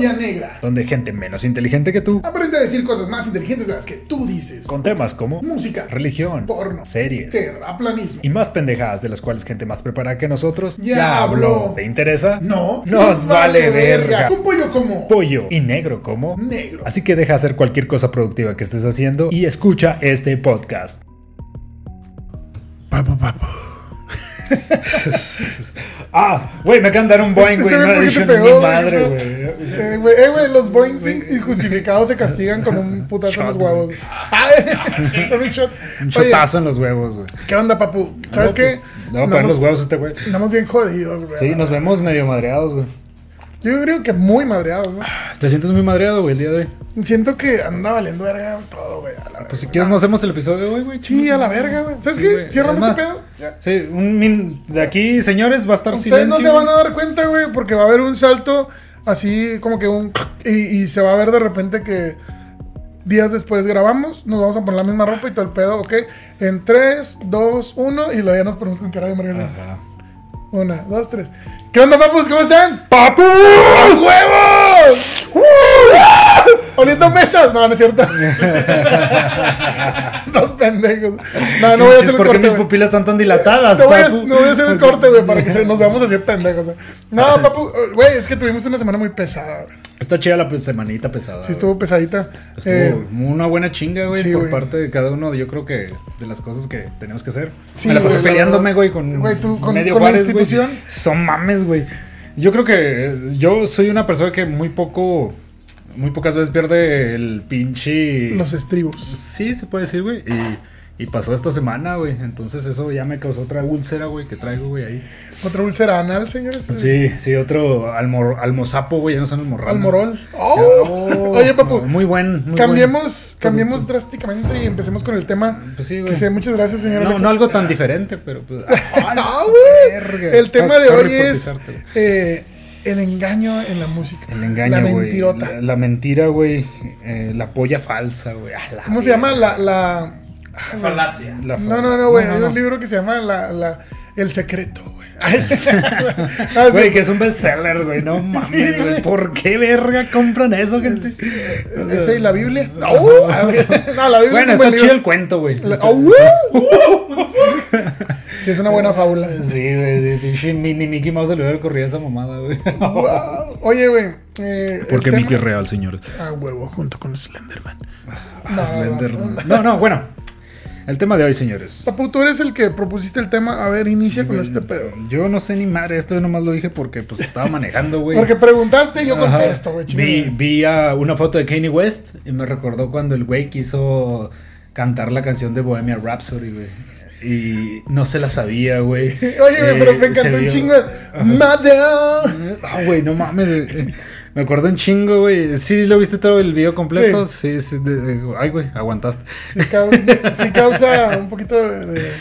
Negra. Donde gente menos inteligente que tú, Aprende a decir cosas más inteligentes de las que tú dices. con temas como Música, religión, porno, series terraplanismo. y más pendejadas de las cuales gente más preparada que nosotros Ya habló. ¿Te interesa? No, Nos vale verga. Un pollo como Pollo y negro como negro. Así que deja hacer cualquier cosa productiva que estés haciendo y escucha este podcast. Papo, papo. Ah, güey, me acaban de dar un boing, güey. Este No güey, he ¿por qué dicho te ni pegó, mi madre, güey? Eh, güey, eh, güey, los boings injustificados se castigan con un putazo en los huevos. Ay, con un shot. Un Oye, chotazo en los huevos, güey. ¿qué onda, papu? ¿Sabes No, qué? pues, a poner los huevos este güey. Andamos bien jodidos, güey. Sí, nos vemos medio madreados, güey. Yo creo que muy madreados, ¿no? ¿Te sientes muy madreado, güey, el día de hoy? Siento que anda valiendo verga todo, güey. a la Pues si verga. quieres, no hacemos el episodio de hoy, güey. Sí, a la verga, güey. ¿Sabes Sí, qué? güey. Cierrame Es este pedo. Ya. Sí, un min... de aquí, señores, va a estar Ustedes silencio. no se van a dar cuenta, güey, porque va a haber un salto así como que un... Y, y se va a ver de repente que días después grabamos, nos vamos a poner la misma ropa y todo el pedo, ¿ok? En 3, 2, 1 y luego ya nos ponemos con cara de. Ajá. Una, dos, tres. ¿Qué onda, papus? ¿Cómo están? ¡Papu! ¡Huevos! ¡Uh! Oliendo mesas. No, no es cierto. Dos pendejos. No, no voy a hacer el ¿Por qué corte. mis güey. pupilas están tan dilatadas, No voy, a, papu? no voy a hacer el corte, güey, para que se- nos veamos así pendejos. güey. No, papu, eh, güey, es que tuvimos una semana muy pesada, güey. Está chida la pues, semanita pesada. Sí, güey. estuvo pesadita. Estuvo Eh, una buena chinga, güey, sí, por güey. parte de cada uno. Yo creo que de las cosas que tenemos que hacer. Sí, Me la pasé güey, la peleándome, güey, con, Güey, tú, con- medio con la Juárez, güey. institución. Son mames, güey. Yo creo que yo soy una persona que muy poco, muy pocas veces pierde el pinche. los estribos. Sí, se puede decir, güey. Y, y pasó esta semana, güey. Entonces eso ya me causó otra úlcera, güey, que traigo, güey, ahí. Otra úlcera anal, señores. Sí, sí, otro almor, almozapo, güey, ya no son almorranas. Almorol. Oh. Oh, Oye, papu. Muy buen. muy Cambiemos, buen. cambiemos drásticamente y empecemos con el tema. Pues sí, güey. muchas gracias, señor No, Alexa. no algo tan diferente, pero pues. ah, no, güey. El tema de hoy es eh, el engaño en la música. El engaño, La mentirota. La, la mentira, güey. eh, la polla falsa, güey. ¿Cómo se llama? La, la... Falacia. La No, no, no, güey. no, Hay no. un libro que se llama la, la, El secreto, güey. Ah, Güey, sí. que es un bestseller, güey. No mames, Sí, güey. ¿Por qué verga compran eso, gente? ¿Ese y la Biblia? No, no, la Biblia Bueno, es un buen está chido el cuento, güey. ¡Oh, uh! Sí, es una buena fábula. Sí, güey. pinche Mini Mickey Mouse se le hubiera ocurrido esa mamada, güey. Wow. Oye, güey. eh, Porque Mickey es real, señores. Ah, huevo, junto con Slenderman. Ah, Slender. No, no, bueno. El tema de hoy, señores. Papu, tú eres el que propusiste el tema. A ver, inicia con Güey, este pedo. Yo no sé ni madre, esto yo nomás lo dije porque pues estaba manejando, güey. Porque preguntaste y yo Ajá. contesto, güey. Vi, vi a una foto de Kanye West y me recordó cuando el güey quiso cantar la canción de Bohemian Rhapsody, güey. Y no se la sabía, güey. Oye, güey, pero me Eh, encantó un chingo. Madame. Ah, güey, no mames. Me acuerdo un chingo, güey. ¿Sí lo viste todo el video completo? Sí, sí. de- de- ay, güey, aguantaste. Sí causa, sí causa un poquito de,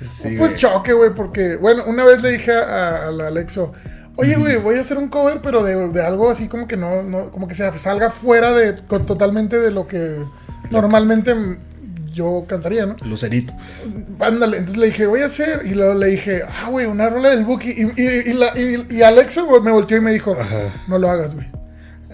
Sí, pues güey. choque, güey, porque, bueno, una vez le dije a, a la Alexo, oye, güey, voy a hacer un cover, pero de, de algo así como que no, no, como que se salga fuera de, con- totalmente de lo que normalmente yo cantaría, ¿no? Lucerito. Ándale, entonces le dije, voy a hacer, y luego le dije, ah, güey, una rola del Buki, y, y, y, la- y- y Alexo me volteó y me dijo, Ajá. no lo hagas, güey.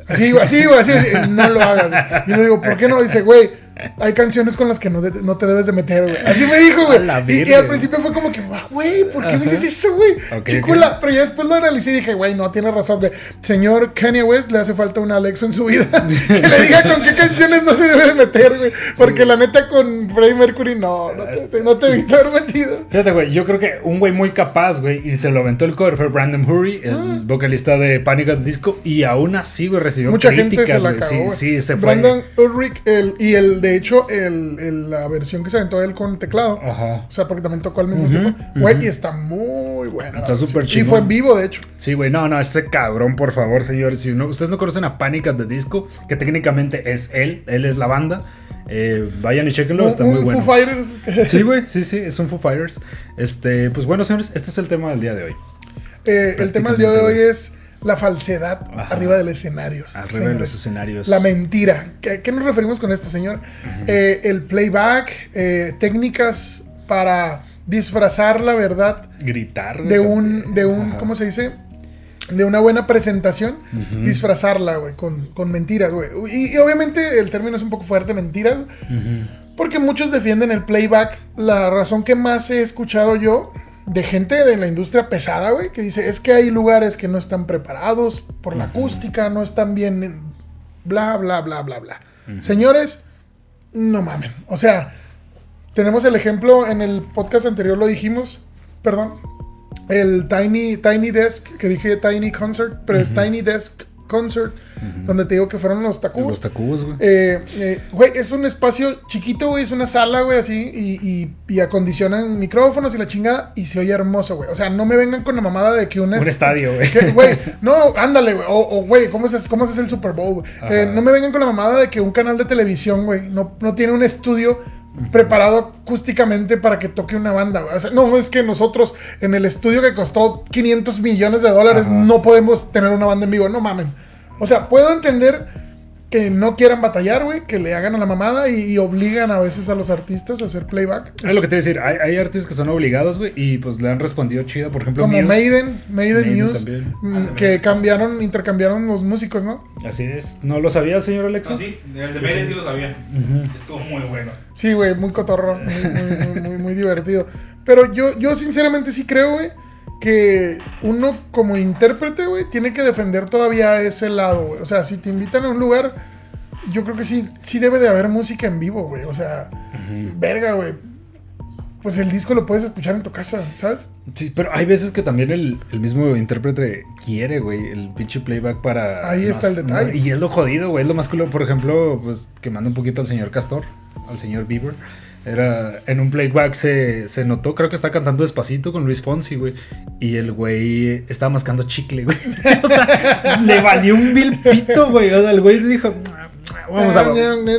Así, güey, así, güey, así, no lo hagas. Y le digo, ¿por qué no? Dice, güey, hay canciones con las que no, de- no te debes de meter, güey. Así me dijo, güey. Y, y al principio fue como que, "Guau, güey, ¿por qué me dices eso, güey? Ok, Chicula. Pero ya después lo analicé y dije, güey, no, tiene razón, güey. Señor Kanye West le hace falta un Alexo en su vida. que le diga con qué canciones no se debe de meter, güey. Porque la neta con Freddie Mercury, no, no te, no te he visto haber metido. Fíjate, güey, yo creo que un güey muy capaz, güey, y se lo aventó el cover fue Brandon Hurry, el Ah. vocalista de Panic! at Disco, y aún así, güey, recibió Mucha gente se críticas, la cagó. Sí, se fue. Brandon Ulrich, el, y el, de hecho, el, el- la versión que se aventó él con teclado. Ajá. O sea, porque también tocó al mismo tiempo. Güey, y está muy buena. Está súper Y chingón. fue en vivo, de hecho. Sí, güey, no, no, ese cabrón, por favor, señores. Si no, ustedes no conocen a Panic! at the Disco, que técnicamente es él, él es la banda, eh, vayan y chequenlo, está muy un bueno. Foo Fighters. Sí, güey, sí, sí, es un Foo Fighters. Este, pues bueno, señores, este es el tema del día de hoy. Eh, el tema del día de hoy es la falsedad Ajá. arriba del escenario. Arriba de los escenarios. La mentira. ¿Qué, qué nos referimos con esto, señor? Eh, el playback, eh, técnicas para disfrazar la verdad Gritar, de un, de un, Ajá. ¿cómo se dice? de una buena presentación, disfrazarla, güey, con, con mentiras, güey. Y, y obviamente el término es un poco fuerte, mentiras, porque muchos defienden el playback. La razón que más he escuchado yo de gente de la industria pesada, güey, que dice, es que hay lugares que no están preparados por la acústica, no están bien, bla, bla, bla, bla, bla. Señores, no mamen. O sea, tenemos el ejemplo, en el podcast anterior lo dijimos, perdón, el Tiny, Tiny Desk, que dije Tiny Concert, pero es Tiny Desk Concert, donde te digo que fueron los Tacubos. Los Tacubos, güey. Eh, eh, güey, es un espacio chiquito, güey, es una sala, güey, así, y, y, y acondicionan micrófonos y la chingada, y se oye hermoso, güey. O sea, no me vengan con la mamada de que. Un estadio, güey. que, Güey, no, ándale, güey. O, o, güey, ¿cómo se, ¿cómo hace el Super Bowl, güey? Eh, no me vengan con la mamada de que un canal de televisión, güey, no, no tiene un estudio preparado acústicamente para que toque una banda, güey. O sea, no, es que nosotros en el estudio que costó 500 millones de dólares Ajá. no podemos tener una banda en vivo, no mamen. O sea, puedo entender que no quieran batallar, güey, que le hagan a la mamada y, y obligan a veces a los artistas a hacer playback. Es lo que te iba a decir, hay, hay artistas que son obligados, güey, y pues le han respondido chido. Por ejemplo, Como Muse. Maiden, Maiden, Maiden Muse, también. mm, que cambiaron, intercambiaron los músicos, ¿no? Así es. ¿No lo sabía, señor Alexa? Ah, sí, el de Maiden sí lo sabía. Estuvo muy bueno. Sí, güey, muy cotorro, muy, muy, muy, muy, muy divertido. Pero yo, yo sinceramente sí creo, güey, que uno como intérprete, güey, tiene que defender todavía ese lado, güey. O sea, si te invitan a un lugar, yo creo que sí, sí debe de haber música en vivo, güey. O sea, verga, güey. Pues el disco lo puedes escuchar en tu casa, ¿sabes? Sí, pero hay veces que también el, el mismo intérprete quiere, güey, el pinche playback para... Ahí está el detalle. y es lo jodido, güey, es lo más culo. Por ejemplo, pues quemando un poquito al señor Castor, al señor Bieber. Era, en un playback se, se notó, creo que está cantando despacito con Luis Fonsi, güey. Y el güey estaba mascando chicle, güey. o sea, le valió un vil pito, güey. O sea, el güey dijo, vamos a...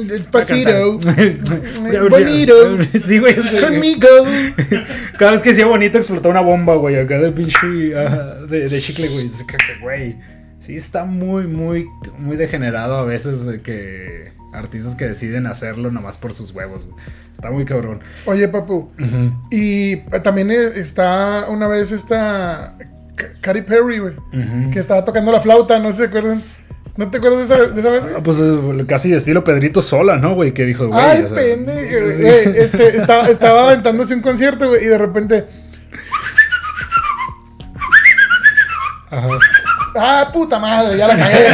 Despacito. cantar. Bonito. Sí, güey. Conmigo. Cada vez que decía bonito explotaba una bomba, güey, acá de pinche ajá, de, de chicle, güey. Güey, sí está muy, muy, muy degenerado a veces que artistas que deciden hacerlo nomás por sus huevos, güey. Está muy cabrón. Oye, papu. Y eh, también eh, está una vez esta Katy Perry, güey. Que estaba tocando la flauta, no se acuerdan. ¿No te acuerdas de esa, de esa vez, güey? Ah, Pues eh, casi estilo Pedrito Sola, ¿no, güey? Que dijo, güey. Ay, o sea, pendejo, sí. Güey, Este, estaba, estaba aventándose un concierto, güey, y de repente. Ajá. ¡Ah, puta madre! Ya la cagué.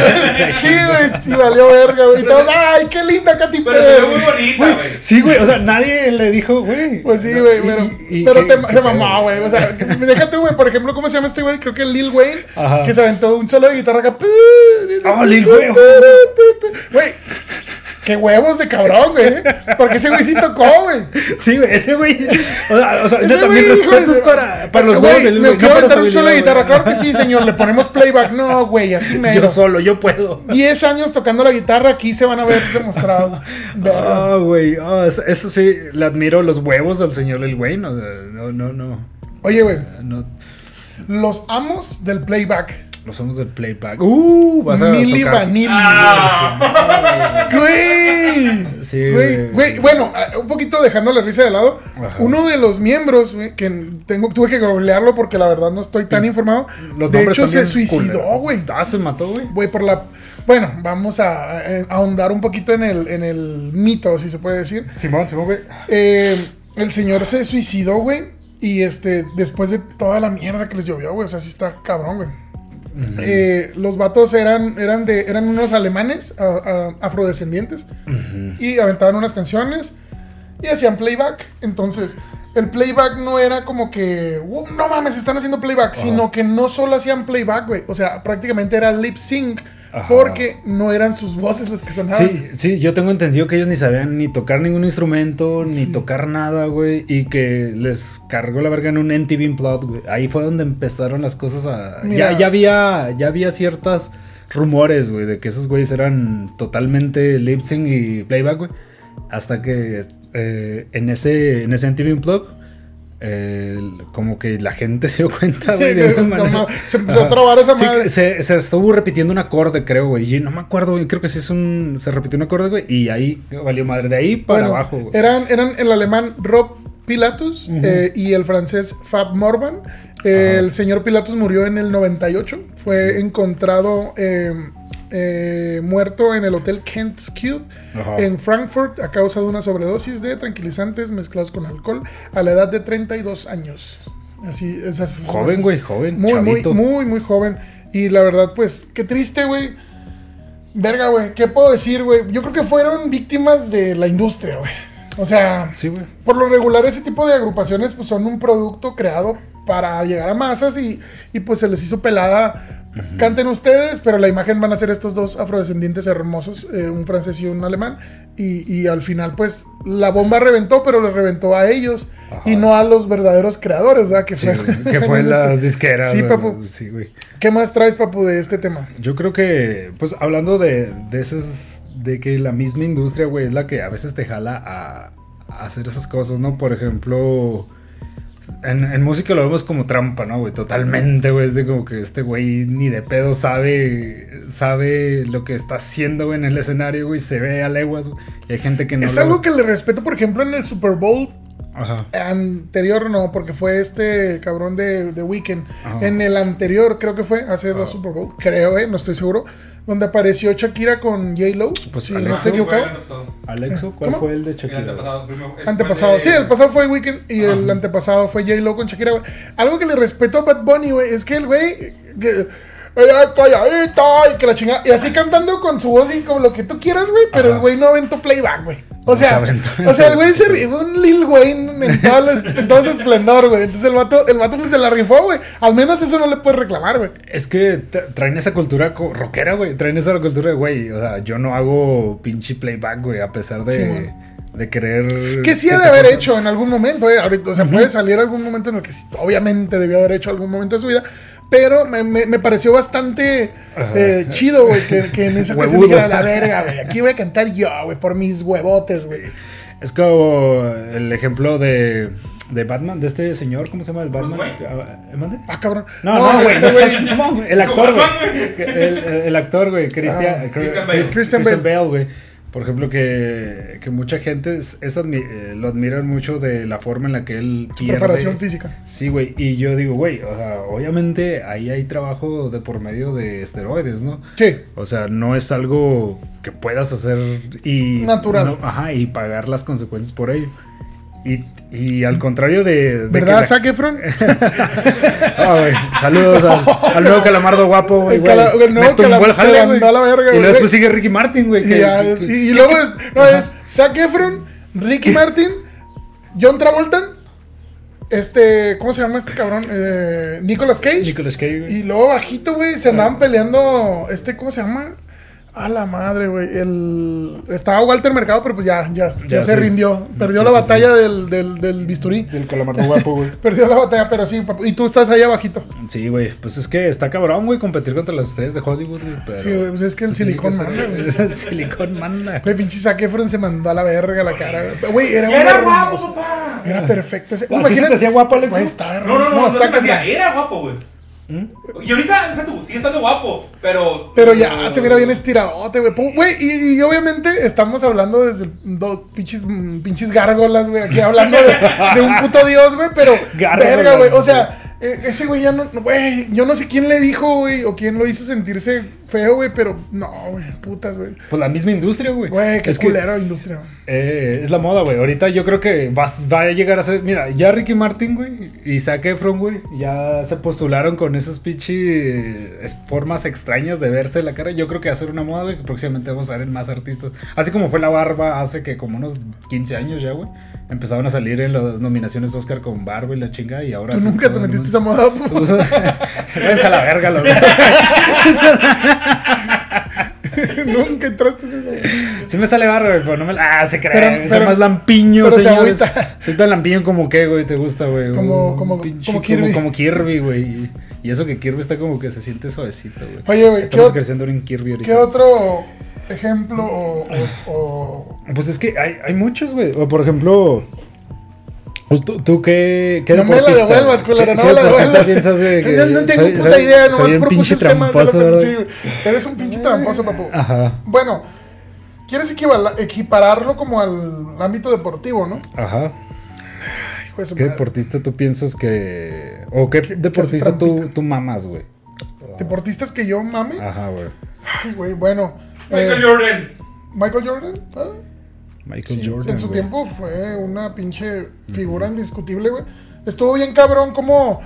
Sí, güey, sí valió verga, güey. Y todos, ¡ay, qué linda Katy Pero se ve muy Perry! bonita, güey. Sí, güey, o sea, nadie le dijo, güey. Pues sí, güey, pero, y- y pero qué- te, qué se mamó, güey. O sea, déjate, güey, por ejemplo, ¿cómo se llama este güey? Creo que Lil Wayne, Ajá. que se aventó un solo de guitarra acá. Ah, Lil Wayne. Güey, qué huevos de cabrón, güey. Porque ese güey sí tocó, güey. Sí, güey, ese güey. O sea, o sea güey, respetos de- para, para los Güey, huevos del Me güey, quiero aventar un solo de guitarra. güey. Claro que sí, señor. Le ponemos playback. No, güey, así Yo mero. solo, yo puedo. 10 años tocando la guitarra, aquí se van a ver demostrados. Ah, güey. ah, eso- sí, le admiro los huevos al señor o sea, no, no, no. Oye, güey, no los amos del playback. Los somos del playback. Uh, vas a tocar. Vanilli. Ah, Güey. Sí, Güey, bueno, eh, un poquito dejando la risa de lado, Ajá. uno de los miembros, güey, que tengo, tuve que googlearlo porque la verdad no estoy tan informado, Los de hecho se suicidó, culeros. güey. Ah, se mató, güey. Güey, por la... Bueno, vamos a, a- a ahondar un poquito en el, en el mito, si se puede decir. Simón, Simón, güey. Eh, el señor se suicidó, güey, y este, después de toda la mierda que les llovió, güey, o sea, sí está cabrón, güey. Eh, los vatos eran, eran, de, eran unos alemanes a- a- afrodescendientes y aventaban unas canciones y hacían playback. Entonces, el playback no era como que, "Uh, no mames, están haciendo playback, sino que no solo hacían playback, güey. O sea, prácticamente era lip sync Ajá. porque no eran sus voces las que sonaban. Sí, sí, yo tengo entendido que ellos ni sabían ni tocar ningún instrumento, ni tocar nada, güey, y que les cargó la verga en un NTV Unplugged, güey. Ahí fue donde empezaron las cosas a... Mira. Ya, ya había, ya había ciertas rumores, güey, de que esos güeyes eran totalmente lip sync y playback, güey. Hasta que eh, en ese, en ese NTV Unplugged, eh, como que la gente se dio cuenta, güey, se empezó a trabar esa Sí, madre. se, se estuvo repitiendo un acorde, creo, güey. Y no me acuerdo, güey. Creo que sí es un. Se repitió un acorde, güey. Y ahí valió madre. De ahí para Bueno, abajo, güey. Eran, eran el alemán Rob Pilatus eh, y el francés Fab Morvan. Eh, el señor Pilatus murió en el 98. Fue encontrado eh, muerto en el hotel Kent's Cube Ajá. en Frankfurt a causa de una sobredosis de tranquilizantes mezclados con alcohol a la edad de 32 años. Así, esas, Joven, güey, joven. Muy, muy, muy, muy joven. Y la verdad, pues, qué triste, güey. Verga, güey. ¿Qué puedo decir, güey? Yo creo que fueron víctimas de la industria, güey. O sea, Sí, güey. por lo regular ese tipo de agrupaciones pues son un producto creado para llegar a masas y, y, pues se les hizo pelada. Canten ustedes, pero la imagen van a ser estos dos afrodescendientes hermosos, eh, un francés y un alemán. Y, y al final pues la bomba reventó, pero les reventó a ellos Ajá. y no a los verdaderos creadores, ¿verdad? Que Sí, fue, que fue las disqueras. Sí, papu. Sí, güey. ¿Qué más traes, papu, de este tema? Yo creo que, pues hablando de, de esas, de que la misma industria, güey, es la que a veces te jala a, a hacer esas cosas, ¿no? Por ejemplo, en, en música lo vemos como trampa, ¿no, güey? Totalmente, güey. Es de como que este güey ni de pedo sabe, sabe lo que está haciendo, güey, en el escenario, güey. Se ve a leguas, güey. Y hay gente que no es lo- algo que le respeto, por ejemplo, en el Super Bowl Ajá. anterior no, porque fue este cabrón de, de Weekend. Ajá. En el anterior, creo que fue, hace dos Super Bowl, creo, eh, no estoy seguro, donde apareció Shakira con J-Lo. Pues, si no Alexa. estoy equivocado. Alexo, ¿cuál ¿Cómo? fue el de El Shakira? antepasado. primero- es- Antepasado, sí, el pasado fue Weekend y el antepasado fue J-Lo con Shakira, güey. Algo que le respeto a Bad Bunny, güey, es que el güey. Que, ella calladita y que la chingada. Y así cantando con su voz y como lo que tú quieras, güey. Pero Ajá. el güey no aventó playback, güey. O sea, o sea, el güey se rifó un Lil Wayne en todo, el- en todo su esplendor, güey. Entonces el vato, el vato pues se la rifó, güey. Al menos eso no le puedes reclamar, güey. Es que tra- traen esa cultura rockera, güey. Traen esa cultura de, güey. O sea, yo no hago pinche playback, güey, a pesar de, Sí, de querer. Que sí ha te de haber cosas. hecho en algún momento, eh. Ahorita, o sea, puede salir algún momento en el que sí, obviamente debió haber hecho algún momento de su vida. Pero me, me- me pareció bastante eh, chido, güey, que, que en esa ocasión dijera la verga, güey. Aquí voy a cantar yo, güey, por mis huevotes, güey. Es como el ejemplo de, de Batman, de este señor, ¿cómo se llama el Batman? Ah, ¿mande? Ah, cabrón. No, no, güey. este no güey, el actor, güey. El, el- el actor, güey. Ah, Christian Bale. Chris- Christian Christian Bale, güey. Por ejemplo, que, que mucha gente es, es admi- eh, lo admiran mucho de la forma en la que él pierde. preparación física. Sí, güey. Y yo digo, güey, o sea, obviamente ahí hay trabajo de por medio de esteroides, ¿no? Sí. O sea, no es algo que puedas hacer y... Natural. no- ajá, y pagar las consecuencias por ello. Y, y al contrario de... de ¿Verdad, Zac Efron? Ah, güey. Saludos al, al nuevo calamardo guapo, güey. El cala- el nuevo güey. Y luego después sigue Ricky Martin, güey. Y, luego es, no, es Zac Efron, Ricky Martin, John Travolta, este, ¿cómo se llama este cabrón? Eh, Nicolas Cage. Nicolas Cage, güey. Y luego bajito, güey, se andaban peleando, este, ¿cómo se llama? A la madre, güey. El... Estaba Walter Mercado, pero pues ya, ya, ya, Ya, se sí. rindió. Perdió Sí, la sí, batalla Del, del, del bisturí. Del calamardo guapo, güey. Perdió la batalla, pero sí, papu. Y tú estás ahí abajito. Sí, güey. Pues es que está cabrón, güey, competir contra las estrellas de Hollywood, güey. Pero... Sí, güey, pues es que el silicón Tiene que manda, güey. El silicón manda. Güey, pinche Zac Efron se mandó a la verga la cara, güey. Güey, era guapo, papá. Era perfecto. ese- ¿A ti se te hacía guapo, Alex? Güey, estaba No, no, no, no, era guapo, güey. Y ahorita, deja tú, sigue estando guapo, pero. Pero ya se mira bien estiradote, güey. Güey, y, y obviamente estamos hablando desde dos pinches, mm, pinches gárgolas, güey. Aquí hablando de, de un puto dios, güey. Pero, Gárgolas, verga, güey. O sea, eh, ese güey ya no, güey. Yo no sé quién le dijo, güey, o quién lo hizo sentirse feo, güey. Pero no, güey, putas, güey. Pues la misma industria, güey. Güey, qué Es que- culero industria. Eh, es la moda, güey. Ahorita yo creo que vas- va a llegar a ser. Mira, ya Ricky Martin, güey, y Zac Efron, güey, ya se postularon con esas pinches formas extrañas de verse la cara. Yo creo que va a ser una moda, güey, que próximamente vamos a ver en más artistas. Así como fue la barba hace que como unos 15 años ya, güey. Empezaron a salir en las nominaciones Oscar con barba y la chinga, y ahora. Tú nunca te metiste esa moda. pu- Váyanse a la verga, los nunca entraste en eso, güey. Sí me sale barba, güey, pero no me la... Ah, se cree. Pero- Soy más lampiño, pero se señores. Soy tan lampiño como que, güey, te gusta, güey. Como- como- pinche- como Kirby. Como, Kirby, güey. Y, eso que Kirby está como que se siente suavecito, güey. Oye, güey, ¿qué, Estamos creciendo en Kirby ahorita. ¿qué otro ejemplo o- o- o Pues es que hay, hay muchos, güey. O por ejemplo... pues ¿Tú, tú qué, qué No me la devuelvas, culero, qué- no qué me la devuelvas. piensas, güey? que No, no tengo soy- puta soy- idea, Soy nomás un pinche temas de tramposo, que- sí. Eres un pinche tramposo, papu. Ajá. Bueno, quieres equipararlo como al ámbito deportivo, ¿no? Ajá. hijo de su ¿Qué madre. deportista tú piensas que. O qué que deportista tú, tú mamas, güey? Deportistas que yo mame. Ajá, güey. Ay, güey, bueno. Michael eh, Jordan. Michael Jordan. ah, Michael sí, Jordan. en su tiempo fue una pinche figura indiscutible, güey. Estuvo bien cabrón como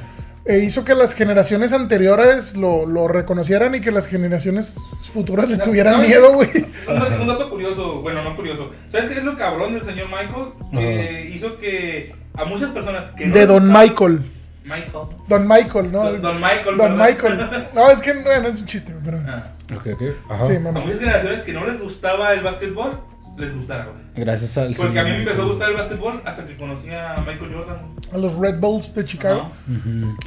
eh, hizo que las generaciones anteriores lo, lo reconocieran y que las generaciones futuras le tuvieran ¿sabes? miedo, güey. Un dato, un dato curioso, bueno, no curioso. ¿Sabes qué es lo cabrón del señor Michael? Que hizo que a muchas personas que no De Don Michael. Michael. Don Michael, ¿no? Don, Don Michael. Don ¿verdad? Michael. No, es que bueno, es un chiste, pero. Ah. Ok, ok. Ajá. Sí, A muchas generaciones que no les gustaba el básquetbol, les gustara, güey. Gracias al Porque a mí me empezó a gustar el básquetbol hasta que conocí a Michael Jordan. A los Red Bulls de Chicago.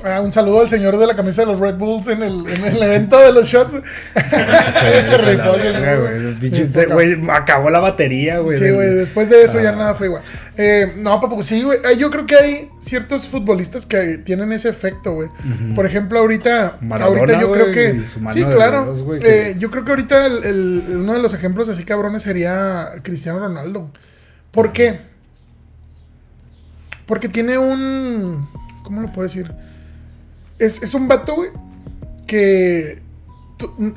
Ah, un saludo al señor de la camisa de los Red Bulls en el, en el evento de los shots. Se rifó acabó la batería, güey. Sí, güey, después de eso ya nada fue igual. Eh, no, papu, sí, güey. eh, Yo creo que hay ciertos futbolistas que tienen ese efecto, güey. Por ejemplo, ahorita, Maradona, ahorita yo creo que. Sí, claro. Eh, que- yo creo que ahorita el- el- uno de los ejemplos así cabrones sería Cristiano Ronaldo. ¿Por qué? Porque tiene un. ¿Cómo lo puedo decir? Es, es un vato, güey, que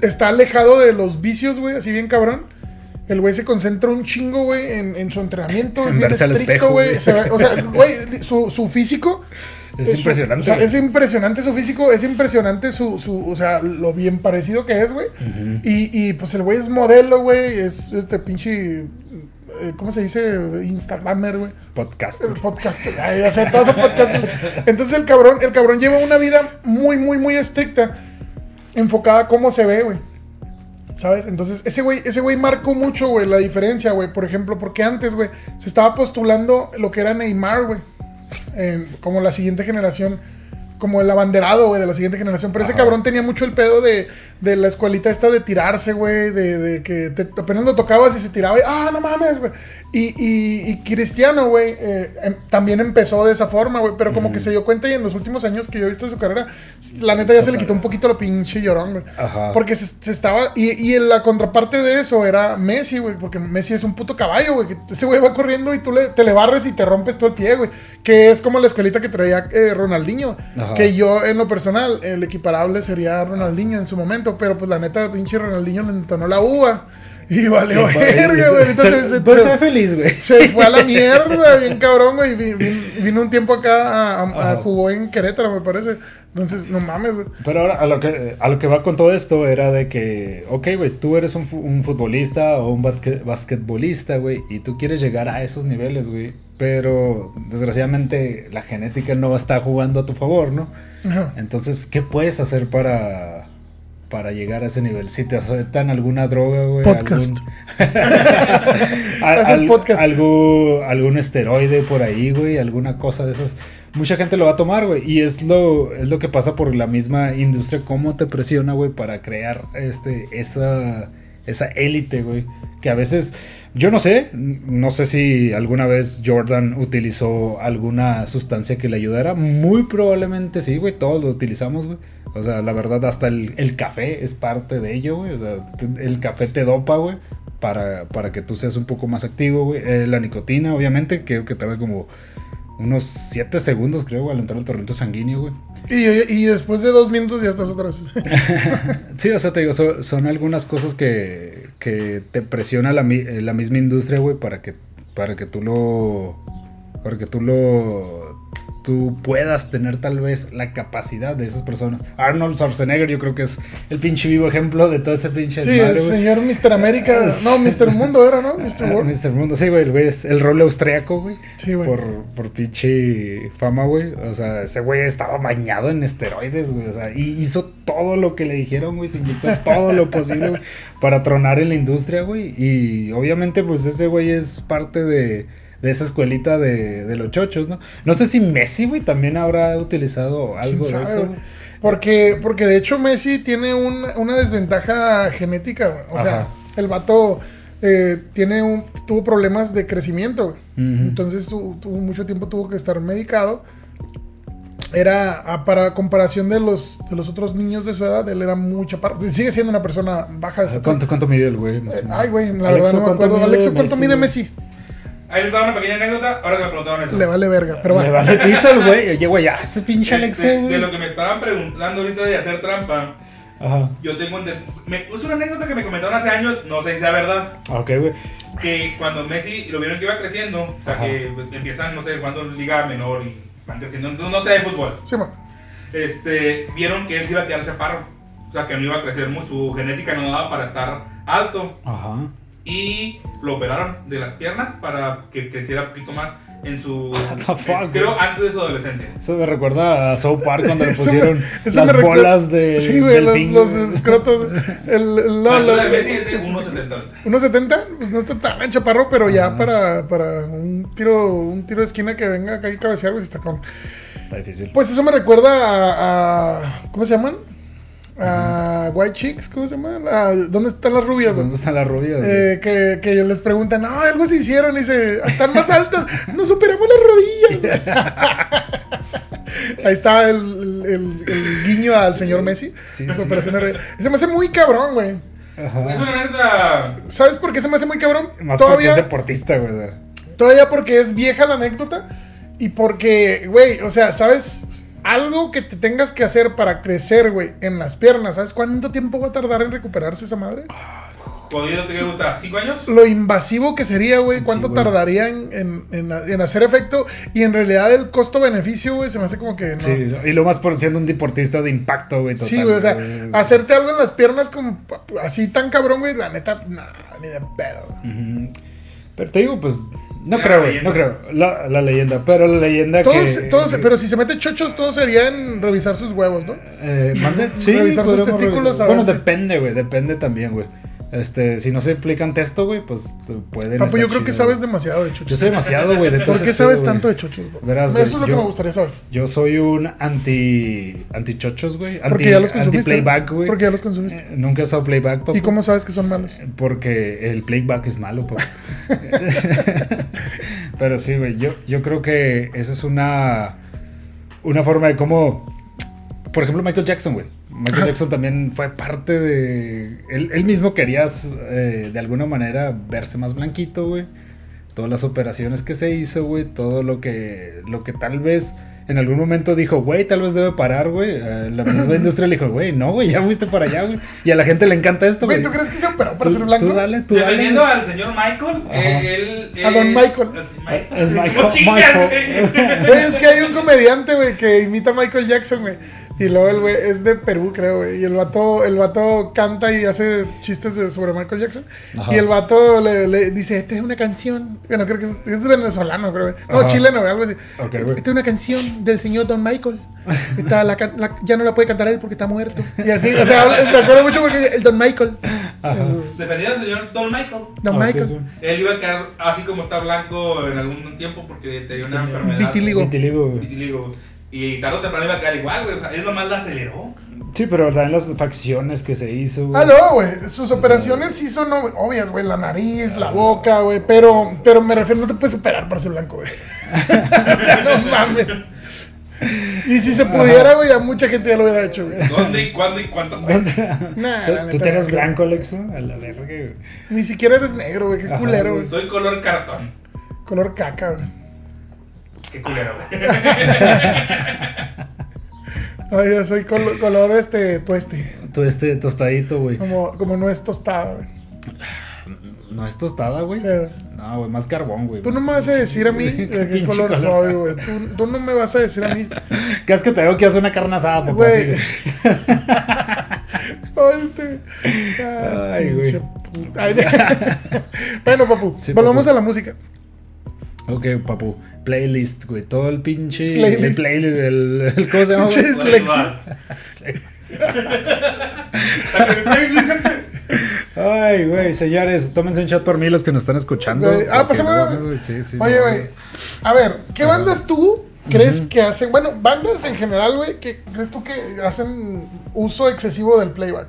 está alejado de los vicios, güey, así bien cabrón. El güey se concentra un chingo, güey, en, en su entrenamiento. En Es bien estricto, güey. O sea, güey, su, su físico. Es impresionante, o sea, güey. es impresionante su físico. Es impresionante su, su o sea, lo bien parecido que es, güey. y, y, pues el güey es modelo, güey. Es este pinche. Eh, ¿Cómo se dice? Instagramer, güey. Podcast. El podcaster. Ay, ya sé, todos. Entonces el cabrón, el cabrón lleva una vida muy, muy, muy estricta. Enfocada a cómo se ve, güey. ¿Sabes? Entonces, ese güey, ese güey marcó mucho, güey, la diferencia, güey. Por ejemplo, porque antes, güey, se estaba postulando lo que era Neymar, güey. eh, como la siguiente generación. Como el abanderado, güey, de la siguiente generación. Pero ese cabrón tenía mucho el pedo de, de la escuelita esta de tirarse, güey. De, de que te, apenas lo tocabas y se tiraba y, ah, no mames, güey. Y, y, y Cristiano, güey, eh, em- también empezó de esa forma, güey. Pero como que se dio cuenta y en los últimos años que yo he visto de su carrera, la neta ya se le quitó un poquito lo pinche llorón, güey. Ajá. Porque se, se estaba. Y, y en la contraparte de eso era Messi, güey. Porque Messi es un puto caballo, güey. que Ese güey va corriendo y tú le, te le barres y te rompes todo el pie, güey. Que es como la escuelita que traía eh, Ronaldinho. Ajá. Que yo, en lo personal, el equiparable sería Ronaldinho en su momento. Pero pues la neta, pinche Ronaldinho le entonó la uva. Y vale, Y- verga, güey. Se- se- Pues se- feliz, güey. se fue a la mierda, bien cabrón, güey. Vi- vi- Vino un tiempo acá, a, a- jugó en Querétaro, me parece. Entonces, no mames, güey. Pero ahora a lo que a lo que va con todo esto era de que, ok, güey, tú eres un, fu- un futbolista o un basque- basquetbolista, güey, y tú quieres llegar a esos niveles, güey. Pero desgraciadamente la genética no está jugando a tu favor, ¿no? Ajá. Entonces, ¿qué puedes hacer para, para llegar a ese nivel? Si te aceptan alguna droga, güey. Podcast. Algún, Al- Haces al- podcast. algo- algún esteroide por ahí, güey. Alguna cosa de esas. Mucha gente lo va a tomar, güey. Y es lo, es lo que pasa por la misma industria. Cómo te presiona, güey, para crear este, esa, esa élite, güey. Que a veces, yo no sé, no sé si alguna vez Jordan utilizó alguna sustancia que le ayudara. Muy probablemente sí, güey. Todos lo utilizamos, güey. O sea, la verdad, hasta el, el café es parte de ello, güey. O sea, el café te dopa, güey. Para, para que tú seas un poco más activo, güey. Eh, la nicotina, obviamente, que, que tarda como unos 7 segundos, creo, güey, al entrar al torrente sanguíneo, güey. Y, y después de dos minutos ya estás otra vez. Sí, o sea, te digo, son, son algunas cosas que, que te presiona la, eh, la misma industria, güey, para que, para que tú lo. Para que tú lo. Tú puedas tener tal vez la capacidad de esas personas. Arnold Schwarzenegger, yo creo que es el pinche vivo ejemplo de todo ese pinche Sí, desmadre, el señor Mr. América. No, Mr. Mundo era, ¿no? Mr. Ah, World. Mr. Mundo, sí, güey, el güey es el rol austriaco, güey. Sí, güey. Por, por pinche fama, güey. O sea, ese güey estaba bañado en esteroides, güey. O sea, y hizo todo lo que le dijeron, güey. Se inyectó todo lo posible, güey, para tronar en la industria, güey. Y obviamente, pues ese güey es parte de, de esa escuelita de, de los chochos, ¿no? No sé si Messi, güey, también habrá utilizado algo ¿Quién de sabe, eso. Porque, porque de hecho Messi tiene un- una desventaja genética, güey. O sea, el vato eh, tiene un, tuvo problemas de crecimiento, güey. Entonces tu- tuvo mucho tiempo tuvo que estar medicado. Era, ah, para comparación de los, de los otros niños de su edad, él era mucha parte. Sigue siendo una persona baja de. ¿Cuánto, ¿Cuánto mide el güey? Eh? Ay, güey, la Alexo, verdad no me ¿cuánto acuerdo. Alexo, ¿cuánto Messi, mide? Messi? Ahí les daba una pequeña anécdota, ahora que me preguntaron eso. Le vale verga, pero Le va. vale pito el güey. Oye, güey, ya, ese pinche Este, Alexo, de güey. lo que me estaban preguntando ahorita de hacer trampa, Ajá. yo tengo me Es una anécdota que me comentaron hace años, no sé si sea verdad. Ok, güey. Que cuando Messi lo vieron que iba creciendo, o sea, Ajá. que empiezan, no sé, jugando liga menor y van creciendo, no, no sé de fútbol. Sí, man. Este, vieron que él se iba a quedar chaparro. O sea, que no iba a crecer mucho, su genética no daba para estar alto. Ajá. Y lo operaron de las piernas para que creciera un poquito más en su. What the fuck, eh, creo antes de su adolescencia. Eso me recuerda a South Park cuando le Eso pusieron me- eso las bolas de Sí, güey, los, los escrotos. El, el- no, La Messi es de 1.70 ahorita. 1.70, pues no está tan chaparro, pero ya para, para un tiro un tiro de esquina que venga acá y cabecear, pues está con. Está difícil. Pues eso me recuerda a, a- ¿cómo se llaman? A White Chicks, ¿cómo se llama? A- ¿Dónde están las rubias? güey? ¿Dónde están las rubias? Eh, que, que les preguntan, no, algo se hicieron, y dice, están más altas, no superamos las rodillas. Ahí está el, el- el guiño al señor Messi. Sí, su sí. operación de rodillas. Se me hace muy cabrón, güey. Ajá. Es una anécdota. ¿Sabes por qué se me hace muy cabrón? Más porque Todavía, es deportista, güey. todavía porque es vieja la anécdota y porque, güey, o sea, ¿sabes? Algo que te tengas que hacer para crecer, güey, en las piernas, ¿sabes cuánto tiempo va a tardar en recuperarse esa madre? ¿Podido te gusta? ¿Cinco años? Lo invasivo que sería, güey, cuánto Sí, tardaría en, en- en- en hacer efecto y en realidad el costo-beneficio, güey, se me hace como que no. Sí, y lo más por siendo un deportista de impacto, güey. Sí, güey, o sea, hacerte algo en las piernas como así tan cabrón, güey, la neta, no, ni de pedo. Pero te digo, pues. No La creo, güey. leyenda. No creo. La, la leyenda. Pero la leyenda Todos, que. todos, pero si se mete chochos, todo sería en revisar sus huevos, ¿no? Eh, mande. Sí, Revisar sus testículos, revisar. a Bueno, si- depende, güey. Depende también, güey. Este, si no se aplican texto, güey, pues pueden. Papu, estar yo creo que sabes demasiado de chochos. Yo sé demasiado, güey. de todo ¿Por qué sabes tanto de chochos, güey? Verás, Eso es lo que me gustaría saber. Yo soy un anti. anti-chochos, güey. Anti, Porque ya los consumiste. Anti-playback, güey. Porque ya los consumiste. Eh, Nunca he usado playback. ¿Y cómo sabes que son malos? Porque el playback es malo, papu. Pero sí, güey. Yo, yo creo que esa es una. Una forma de cómo. Por ejemplo, Michael Jackson, güey. Michael Jackson también fue parte de. Él, él mismo quería, eh, de alguna manera, verse más blanquito, güey. Todas las operaciones que se hizo, güey. Todo lo que. Lo que tal vez. En algún momento dijo, güey, tal vez debe parar, güey. Eh, la misma industria le dijo, güey, no, güey, ya fuiste para allá, güey. Y a la gente le encanta esto, Güey. ¿tú crees que se operó para Tú- ser blanco? Tú dale, tú. Defendiendo al señor Michael, eh, él. A don Michael. Michael. El Michael- Michael. güey. Güey, es que hay un comediante, güey, que imita a Michael Jackson, güey. Y luego el güey es de Perú, creo, güey. Y el vato, el vato canta y hace chistes de- sobre Michael Jackson. Ajá. Y el vato le, le dice, esta es una canción. Bueno, creo que es, es venezolano, creo. güey. No, Ajá. chileno, güey, algo así. Ok, esta es una canción del señor Don Michael. Esta la la- ya no la puede cantar él porque está muerto. Y así, o sea, me acuerdo mucho porque el Don Michael. Ajá. Defendiendo al señor Don Michael. Don Michael. Él iba a quedar así como está blanco en algún tiempo porque tenía una enfermedad. vitiligo. Vitiligo, güey. Vitiligo. Y tarde o temprano iba a quedar igual, güey. O sea, él nomás la aceleró. Sí, pero también las facciones que se hizo, güey. Ah, no, güey. Sus operaciones sí son ob- obvias, güey. La nariz, la boca, güey. Pero, pero me refiero, no te puedes operar para ser blanco, güey. no mames. Y si se pudiera, güey, a mucha gente ya lo hubiera hecho, güey. ¿Dónde y cuándo y cuánto? Nah, ¿Tú, eres blanco, Alexo? A la verga, güey. Ni siquiera eres negro, güey. Qué culero, güey. Soy color cartón. Color caca, güey. Qué culero, güey. Ay, yo soy colo- color este tueste. Tú este tostadito, güey. Como, como no es tostado, güey. No es tostada, güey. Sí. No, güey, más carbón, güey. Tú no me vas a decir a mí de qué Pinche color color. soy, güey. Tú, tú no me vas a decir a mí. ¿Qué es que te veo que hace una carne asada, papá? Güey. Así. Oh, este. Ay, güey. pinche puta. Ay, ya. bueno, papu, Sí, volvamos papu. a la música. Ok, papu. Playlist, güey. Todo el pinche. Playlist. El playlist. El, el- ¿Cómo se llama. Ay, güey, señores, tómense un chat por mí los que nos están escuchando. Ah, pásame. no sí, sí, Oye, güey. A ver, ¿qué bandas tú crees que hacen? Bueno, bandas en general, güey, ¿qué crees tú que hacen uso excesivo del playback?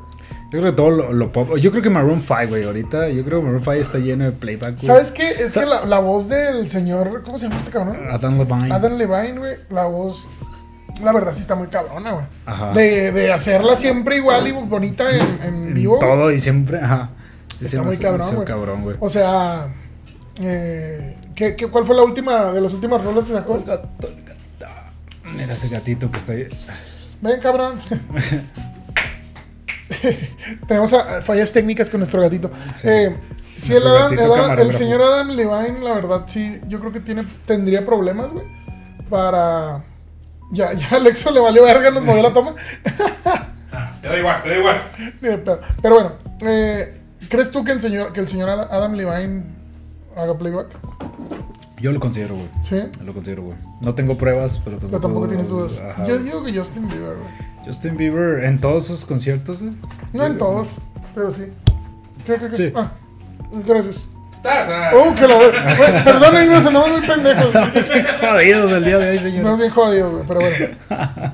Yo creo que todo lo, lo pop. Yo creo que Maroon 5, güey, ahorita. Yo creo que Maroon 5 está lleno de playback, güey. ¿Sabes qué? Es Sa- que la, la voz del señor. ¿Cómo se llama este cabrón? Adam Levine. Adam Levine, güey. La voz. La verdad sí está muy cabrona, güey. Ajá. De, de hacerla siempre igual y bonita en, en En vivo. güey. todo y siempre, ajá. Sí, Está muy cabrón, güey. cabrón, güey. O sea, eh, ¿qué, qué, cuál fue la última de las últimas rolas que sacó? El gato, el gato. Mira ese gatito que está ahí. Ven, cabrón. Tenemos a- fallas técnicas con nuestro gatito. Sí. Eh, sí, el, Adam- Adam- señor Adam Levine, la verdad, sí, yo creo que tiene, tendría problemas, güey, para... Ya, ya Alexo le valió verga, nos movió la toma. Ah, te da igual, te da igual. Pero bueno, eh, ¿crees tú que el señor, que el señor Adam Levine haga playback? Yo lo considero, güey. Sí. Lo considero, güey. No tengo pruebas, pero tampoco. Pero tampoco tienes dudas. Yo digo que Justin Bieber, güey. Justin Bieber en todos sus conciertos, güey. No en todos, pero sí. Creo que... Sí. Ah, gracias. Taza. Oh, que lo Güey, Perdonen, nos andamos muy pendejos. Jodidos el día de hoy, señor. Estamos bien jodidos, güey, pero bueno.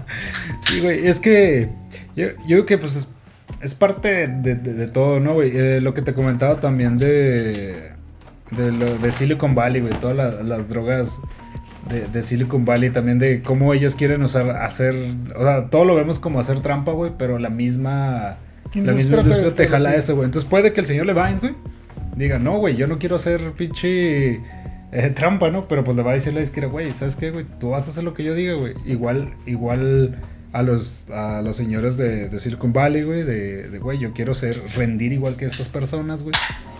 Sí, güey, es que yo, yo creo que pues es, es parte de, de- de todo, ¿no, güey? Eh, lo que te comentaba también de, de, lo, de Silicon Valley, güey, todas la- las drogas de, de Silicon Valley, también de cómo ellos quieren usar, hacer, o sea, todo lo vemos como hacer trampa, güey, pero la misma, la misma Industria te- industria jala eso, güey. Entonces puede que el señor Levine, güey, diga, no, güey, yo no quiero hacer pinche eh, trampa, ¿no? Pero pues le va a decir la izquierda, güey, ¿sabes qué, güey? Tú vas a hacer lo que yo diga, güey. Igual, igual a los, a los señores de, de Silicon Valley, güey, de, güey, yo quiero ser, rendir igual que estas personas, güey.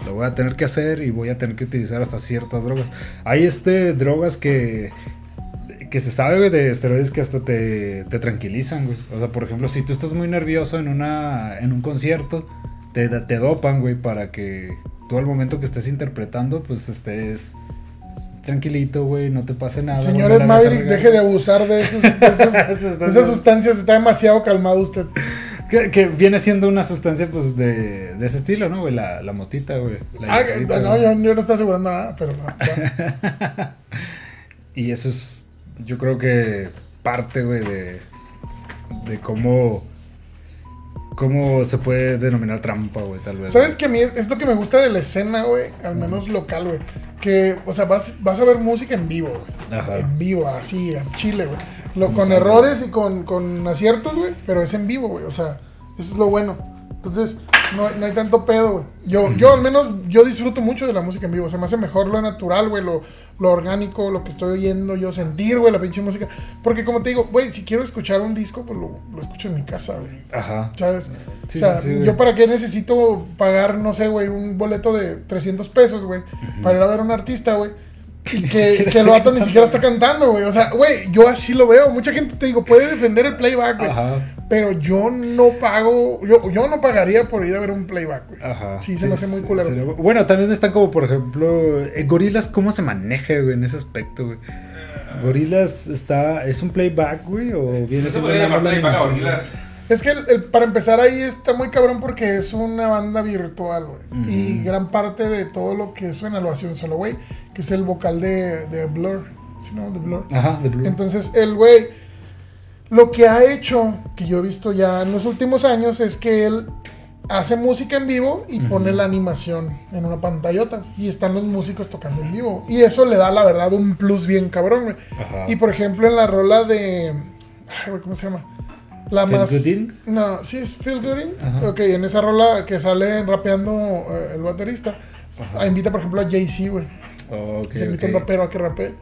Lo voy a tener que hacer y voy a tener que utilizar hasta ciertas drogas. Hay este, drogas que, que se sabe, güey, de esteroides que hasta te, te tranquilizan, güey. O sea, por ejemplo, si tú estás muy nervioso en, una, en un concierto, te, te dopan, güey, para que tú al momento que estés interpretando, pues estés tranquilito, güey, no te pase nada. Señores no Maverick, deje de abusar de, esos, de esas, de esas sustancias. Está demasiado calmado usted. Que, que viene siendo una sustancia, pues, de, de ese estilo, ¿no, güey? La, la motita, güey. La Ah, no, yo, yo no estoy asegurando nada, pero no. Y eso es, yo creo que parte, güey, de, de cómo, cómo se puede denominar trampa, güey, tal vez. ¿Sabes güey. que a mí es, es lo que me gusta de la escena, güey? Al menos local, güey. Que, o sea, vas, vas a ver música en vivo, güey. Ajá. En vivo, así, en Chile, güey. Lo, con errores y con, con aciertos, güey. Pero es en vivo, güey. O sea, eso es lo bueno. Entonces, no, no hay tanto pedo, güey. Yo, yo al menos, yo disfruto mucho de la música en vivo. Se me hace mejor lo natural, güey. Lo, lo orgánico, lo que estoy oyendo, yo sentir, güey, la pinche música. Porque como te digo, güey, si quiero escuchar un disco, pues lo, lo escucho en mi casa, güey. Ajá. ¿Sabes? Sí, o sea, sí, sí, güey. yo para qué necesito pagar, no sé, güey, un boleto de 300 pesos, güey, para ir a ver a un artista, güey. Y que, que el vato ni siquiera está cantando, güey. O sea, güey, yo así lo veo. Mucha gente, te digo, puede defender el playback, güey. Ajá. Pero yo no pago, yo, yo no pagaría por ir a ver un playback, güey. Ajá. Sí, se me hace muy sí, culero. sería- Bueno, también están como, por ejemplo, eh, Gorilas, ¿cómo se maneja, güey, en ese aspecto, güey? Gorilas está, ¿es un playback, güey? ¿O viene siendo puede nada más llamar la playback a animación, gorilas. Es que el- el- para empezar ahí está muy cabrón porque es una banda virtual, güey. Y gran parte de todo lo que suena lo hace un solo güey, que es el vocal de, de Blur. ¿Sí, no? De Blur. Ajá, de Blue. Entonces, el güey, lo que ha hecho, que yo he visto ya en los últimos años, es que él hace música en vivo y pone la animación en una pantallota. Y están los músicos tocando en vivo. Y eso le da, la verdad, un plus bien cabrón, güey. Ajá. Y por ejemplo, en la rola de. Ay, güey, ¿cómo se llama? La ¿Feel más. Gooding? No, sí, es Feel Gooding. Ajá. Ok, en esa rola que sale rapeando eh, el baterista, Ajá. invita, por ejemplo, a Jay-Z, güey. Oh, se invita un rapero a que rapee.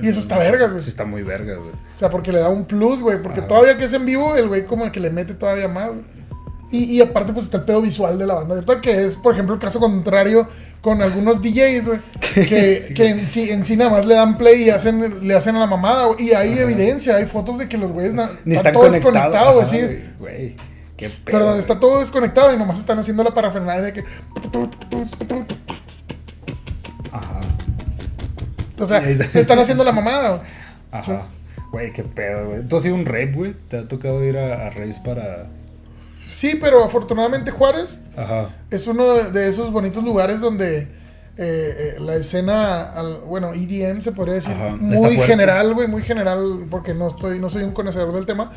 Y eso está vergas, güey. Sí, está muy vergas, güey. O sea, porque le da un plus, güey. Porque todavía que es en vivo, el güey como que le mete todavía más, güey. Y, y aparte, pues está el pedo visual de la banda virtual, que es, por ejemplo, el caso contrario con algunos DJs, güey. Que, Sí. que en, sí, en sí nada más le dan play y hacen, le hacen a la mamada, güey. Y hay evidencia, hay fotos de que los güeyes na- Ni está están todo desconectado, güey. Sí. güey, qué pedo. Perdón, está todo desconectado y nomás están haciendo la parafernalia de que. O sea, están haciendo la mamada, güey. Ajá. Güey, qué pedo, güey. ¿Tú has ido a un rave, güey? ¿Te ha tocado ir a, a raves para...? Sí, pero afortunadamente Juárez Ajá. es uno de esos bonitos lugares donde eh, eh, la escena, al- bueno, EDM se podría decir, Ajá, muy general, güey, muy general, porque no estoy, no soy un conocedor del tema,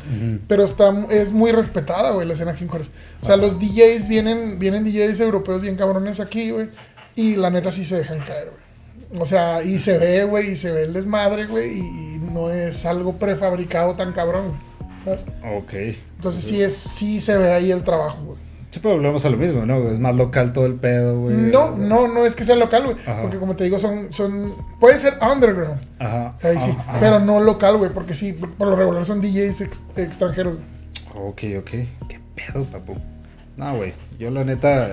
pero está, es muy respetada, güey, la escena aquí en Juárez. O sea, Ajá. los DJs vienen, vienen DJs europeos bien cabrones aquí, güey, y la neta sí se dejan caer, güey. O sea, y se ve, güey, y se ve el desmadre, güey, y, y no es algo prefabricado tan cabrón, ¿sabes? Ok. Entonces sí es, sí se ve ahí el trabajo, güey. Sí, pero volvemos a lo mismo, ¿no? Es más local todo el pedo, güey. No, no, no es que sea local, güey. Porque como te digo, son, son. Puede ser underground. Ajá. Ahí sí. Ajá. Pero no local, güey. Porque sí, por lo regular son DJs ex- extranjeros. Ok, ok. ¿Qué pedo, papu? No, güey. Yo, la neta,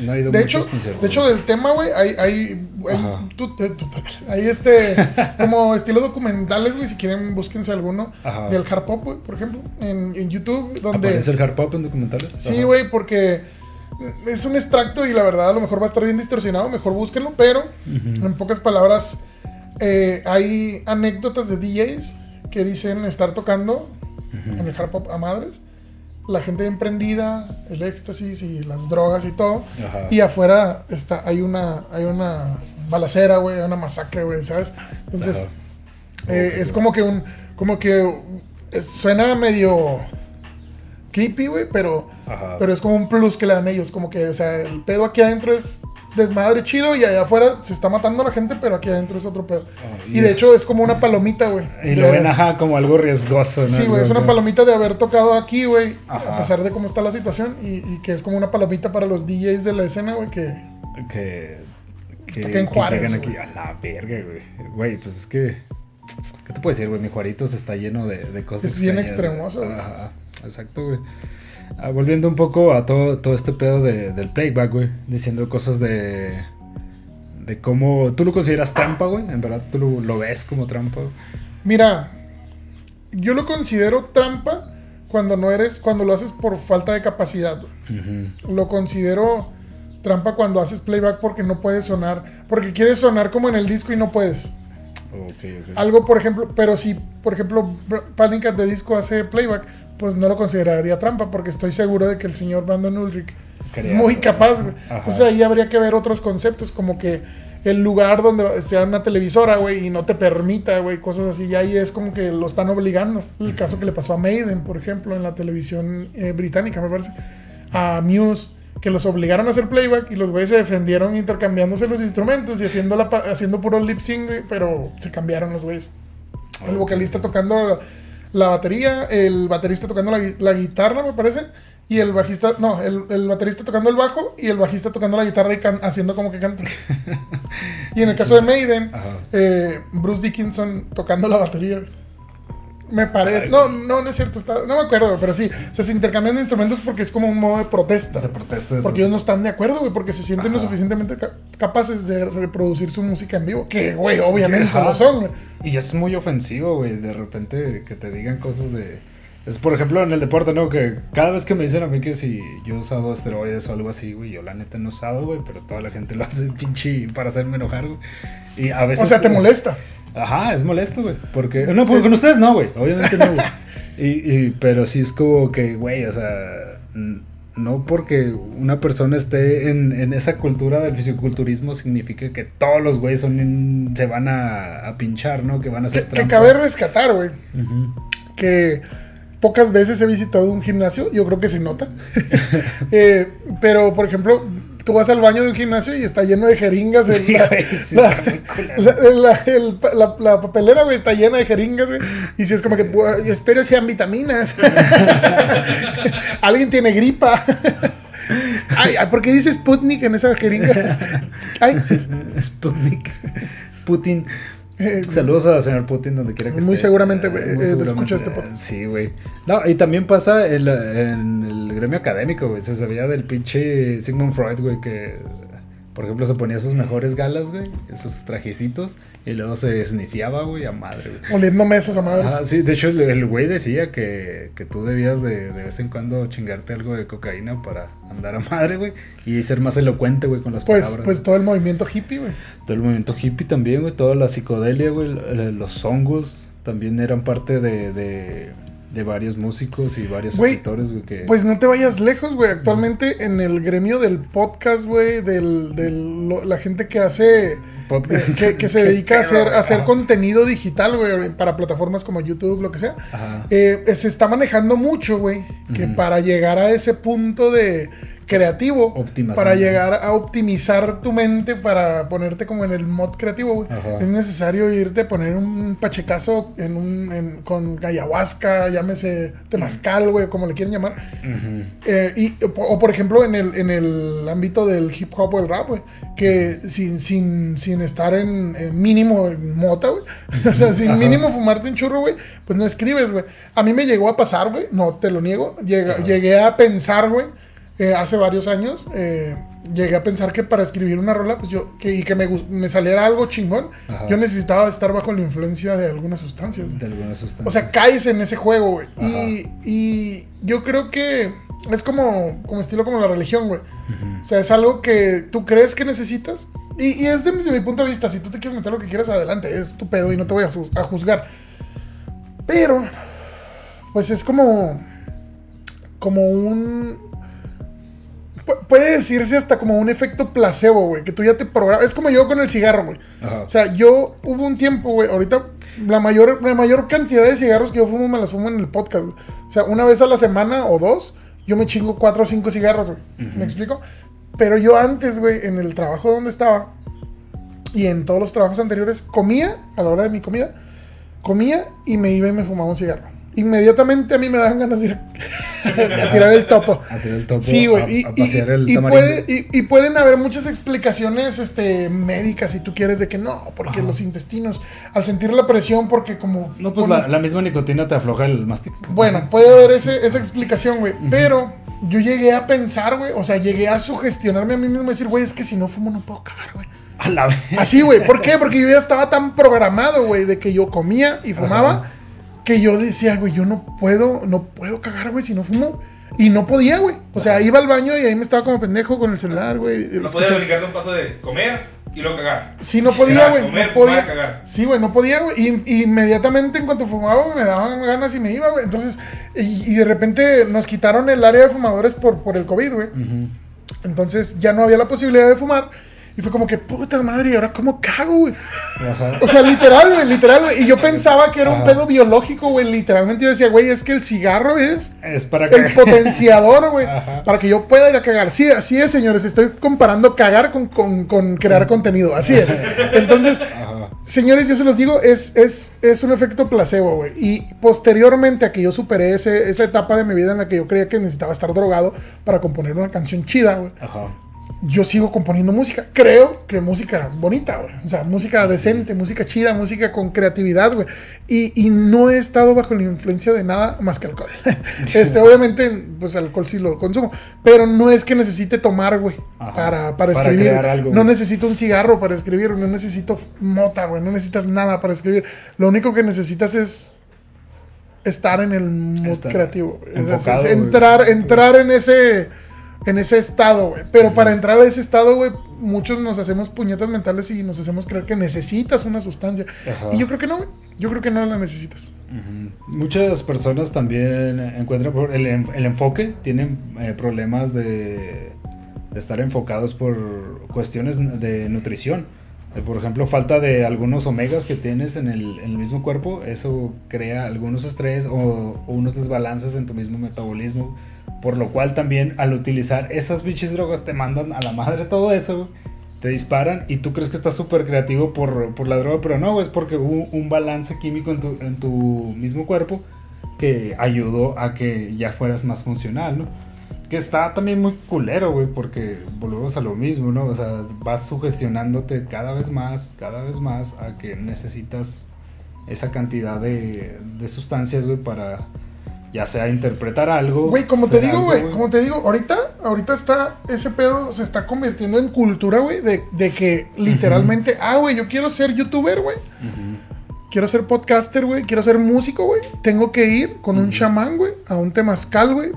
no he ido De muchos hecho, conciertos. de hecho, del tema, güey, hay, hay, hay, este, como estilo documentales, güey, si quieren, búsquense alguno Ajá. del hard pop, güey, por ejemplo, en, en YouTube, donde... ¿Aparece el hard pop en documentales? Sí, güey, porque es un extracto y la verdad a lo mejor va a estar bien distorsionado, mejor búsquenlo, pero en pocas palabras eh, hay anécdotas de DJs que dicen estar tocando en el hard pop a madres, la gente emprendida, el éxtasis y las drogas y todo, Ajá. y afuera está, hay una, hay una balacera, güey, hay una masacre, güey, ¿sabes? Entonces, eh, es como que un, como que es- suena medio creepy, güey, pero, Ajá. pero es como un plus que le dan ellos, como que, o sea, el pedo aquí adentro es desmadre chido y allá afuera se está matando a la gente, pero aquí adentro es otro pedo. Y y de es- hecho es como una palomita, güey. Y lo De- ven, ajá, como algo riesgoso, ¿no? Sí, güey, es una palomita de haber tocado aquí, güey, a pesar de cómo está la situación, y, y que es como una palomita para los DJs de la escena, güey, que... Que. Que, que Juárez, aquí a la verga, güey. Güey, pues es que. ¿Qué te puedo decir, güey? Mi Juaritos está lleno de, de cosas. Es bien extremoso, güey. Ajá, exacto, güey. Ah, volviendo un poco a todo, todo este pedo de- del playback, güey. Diciendo cosas de. De cómo. ¿Tú lo consideras trampa, güey? En verdad, tú lo, lo ves como trampa. güey? Mira, yo lo considero trampa cuando no eres, cuando lo haces por falta de capacidad, güey. Lo considero trampa cuando haces playback porque no puedes sonar, porque quieres sonar como en el disco y no puedes. Ok, ok. Algo, por ejemplo, pero si, por ejemplo, Panic at the Disco hace playback, pues no lo consideraría trampa porque estoy seguro de que el señor Brandon Ulrich es muy capaz, güey. Entonces ahí habría que ver otros conceptos, como que el lugar donde sea una televisora, güey, y no te permita, güey, cosas así, y ahí es como que lo están obligando. El caso que le pasó a Maiden, por ejemplo, en la televisión eh, británica, me parece, a Muse, que los obligaron a hacer playback y los güeyes se defendieron intercambiándose los instrumentos y haciendo, la, haciendo puro lip sync, güey, pero se cambiaron los güeyes. El vocalista tocando la batería, el baterista tocando la, gui- la guitarra, me parece. Y el bajista, no, el, el baterista tocando el bajo y el bajista tocando la guitarra y can- haciendo como que canta. y en el caso de Maiden, eh, Bruce Dickinson tocando la batería. Me parece. No, no, no es cierto. está- no me acuerdo, pero sí. O sea, se intercambian instrumentos porque es como un modo de protesta. De protesta. Porque ellos no están de acuerdo, güey, porque se sienten lo Ajá. suficientemente ca- capaces de reproducir su música en vivo. Que, güey, obviamente Ajá. lo son, güey. Y es muy ofensivo, güey, de repente que te digan cosas de... Es por ejemplo en el deporte, ¿no? Que cada vez que me dicen a mí que si yo he usado esteroides o algo así, güey, yo la neta no he usado, güey, pero toda la gente lo hace pinche para hacerme enojar, güey. Y a veces... O sea, te molesta. Ajá, es molesto, güey. Porque... No, porque con ustedes no, güey. Obviamente no, güey. Y, y- pero sí es como que, güey, o sea... No porque una persona esté en, en esa cultura del fisiculturismo significa que todos los güeyes son se van a, a pinchar, ¿no? Que van a hacer Que, que cabe rescatar, güey. Que pocas veces he visitado un gimnasio. Yo creo que se nota. Eh, pero, por ejemplo, tú vas al baño de un gimnasio y está lleno de jeringas. el- Sí, la, güey, sí, la- está muy culero. la- la- el- la- la papelera, güey, está llena de jeringas, güey. Y si es como que, "Buah, yo espero sean vitaminas. Alguien tiene gripa. Ay, ay, ¿por qué dice Sputnik en esa jeringa? Ay, Sputnik. Putin. Eh, Saludos al señor Putin donde quiera que Muy esté. seguramente, güey, Muy eh, seguramente, escucha este eh, podcast. Sí, güey. No, y también pasa en, en el gremio académico, güey. Se sabía del pinche Sigmund Freud, güey, que por ejemplo se ponía sus mejores galas, güey, esos trajecitos, y luego se snifiaba, güey, a madre, güey. oliendo mesas a madre. Ah, sí, de hecho el, el güey decía que, que tú debías de, de vez en cuando chingarte algo de cocaína para andar a madre, güey, y ser más elocuente, güey, con las Pues, palabras. pues todo el movimiento hippie, güey. Todo el movimiento hippie también, güey. Toda la psicodelia, güey. Los hongos también eran parte de, de, de varios músicos y varios Güey, escritores, güey. Que... Pues no te vayas lejos, güey. Actualmente en el gremio del podcast, güey, del, del- lo- la gente que hace, Podcast. eh, que, que se dedica a hacer, a hacer contenido digital, güey, para plataformas como YouTube, lo que sea. Ajá. Eh, se está manejando mucho, güey, que para llegar a ese punto de creativo Optimación. para llegar a optimizar tu mente para ponerte como en el mod creativo. Es necesario irte a poner un pachecazo en un, en- con ayahuasca, llámese temazcal, güey, como le quieren llamar. Eh, y, o por ejemplo, en el, en el ámbito del hip hop o el rap, güey, que sin, sin, sin estar en, en mínimo en mota, güey, o sea, sin mínimo fumarte un churro, güey, pues no escribes, güey. A mí me llegó a pasar, güey, no te lo niego, Llega- llegué a pensar, güey, eh, hace varios años, eh, llegué a pensar que para escribir una rola, pues yo, que, y que me, saliera algo chingón, Ajá. yo necesitaba estar bajo la influencia de algunas sustancias. güey. De algunas sustancias. O sea, caes en ese juego, güey. Y, y yo creo que es como, como estilo como la religión, güey. O sea, es algo que tú crees que necesitas. Y, y es de- desde mi punto de vista, si tú te quieres meter lo que quieras, adelante, es tu pedo y no te voy a, a juzgar. Pero, pues es como, como un... pu- Puede decirse hasta como un efecto placebo, güey, que tú ya te programas. Es como yo con el cigarro, güey. O sea, yo hubo un tiempo, güey, ahorita la mayor, la mayor cantidad de cigarros que yo fumo me las fumo en el podcast, güey. O sea, una vez a la semana o dos, yo me chingo cuatro o cinco cigarros, güey. ¿Me explico? Pero yo antes, güey, en el trabajo donde estaba y en todos los trabajos anteriores, comía a la hora de mi comida, comía y me iba y me fumaba un cigarro. Inmediatamente a mí me daban ganas de ir a tirar el topo. A tirar el topo, Sí, güey. Y, a y- pasear el y tamarindo. puede- y- y pueden haber muchas explicaciones este, médicas, si tú quieres, de que no, porque los intestinos, al sentir la presión, porque como... No, pues pones- la, la misma nicotina te afloja el mastic. Bueno, puede haber ese- esa explicación, güey. Pero yo llegué a pensar, güey, o sea, llegué a sugestionarme a mí mismo y decir, güey, es que si no fumo no puedo cagar, güey. A la vez. Así, güey. ¿Por qué? Porque yo ya estaba tan programado, güey, de que yo comía y fumaba, Ajá. Que yo decía, güey, yo no puedo, no puedo cagar, güey, si no fumo. Y no podía, güey. O sea, iba al baño y ahí me estaba como pendejo con el celular, güey. y No escuchaba- podías aplicarte un paso de comer y luego cagar. Sí, no podía, güey. comer, No podía. cagar. Sí, güey, no podía, güey. Y, y inmediatamente en cuanto fumaba, me daban ganas y me iba, güey. Entonces, y, y de repente nos quitaron el área de fumadores por, por el COVID, güey. Entonces ya no había la posibilidad de fumar. Y fue como que, puta madre, ¿y ahora cómo cago, güey? Ajá. O sea, literal, güey, literal, güey. Y yo pensaba que era un pedo biológico, güey. Literalmente yo decía, güey, es que el cigarro es Es para el potenciador, güey, Ajá. para que yo pueda ir a cagar. Sí, así es, señores. Estoy comparando cagar con, con- con crear contenido. Así es. Entonces, señores, yo se los digo, es, es, es un efecto placebo, güey. Y posteriormente a que yo superé ese- esa etapa de mi vida en la que yo creía que necesitaba estar drogado para componer una canción chida, güey Ajá. Yo sigo componiendo música. Creo que música bonita, güey. O sea, música decente, música chida, música con creatividad, güey. Y, y no he estado bajo la influencia de nada más que alcohol. este, obviamente, pues alcohol sí lo consumo. Pero no es que necesite tomar, güey, para, para Para escribir. algo, no necesito un cigarro para escribir, no necesito mota, güey. No necesitas nada para escribir. Lo único que necesitas es estar en el mood creativo. Es- es- enfocado, es güey. entrar, entrar en ese en ese estado, güey. Pero para entrar a ese estado, güey, muchos nos hacemos puñetas mentales y nos hacemos creer que necesitas una sustancia. Ajá. Y yo creo que no, güey. Yo creo que no la necesitas. Muchas personas también encuentran el, el enfoque, tienen eh, problemas de, de estar enfocados por cuestiones de nutrición. Eh, Por ejemplo, falta de algunos omegas que tienes en el, mismo cuerpo, eso crea algunos estrés o, unos desbalances en tu mismo metabolismo. Por lo cual también al utilizar esas bichis drogas te mandan a la madre todo eso, te disparan y tú crees que estás súper creativo por, por la droga, pero no, es porque hubo un balance químico en tu, en tu mismo cuerpo que ayudó a que ya fueras más funcional, ¿no? Que está también muy culero, güey, porque volvemos a lo mismo, ¿no? O sea, vas sugestionándote cada vez más, cada vez más a que necesitas esa cantidad de, de sustancias, güey, para ya sea interpretar algo. Güey, como te digo, güey, como te digo, ahorita, ahorita está, ese pedo se está convirtiendo en cultura, güey, de, de que literalmente, ah, güey, yo quiero ser youtuber, güey. Quiero ser podcaster, güey. Quiero ser músico, güey. Tengo que ir con un chamán, güey, a un temazcal, güey,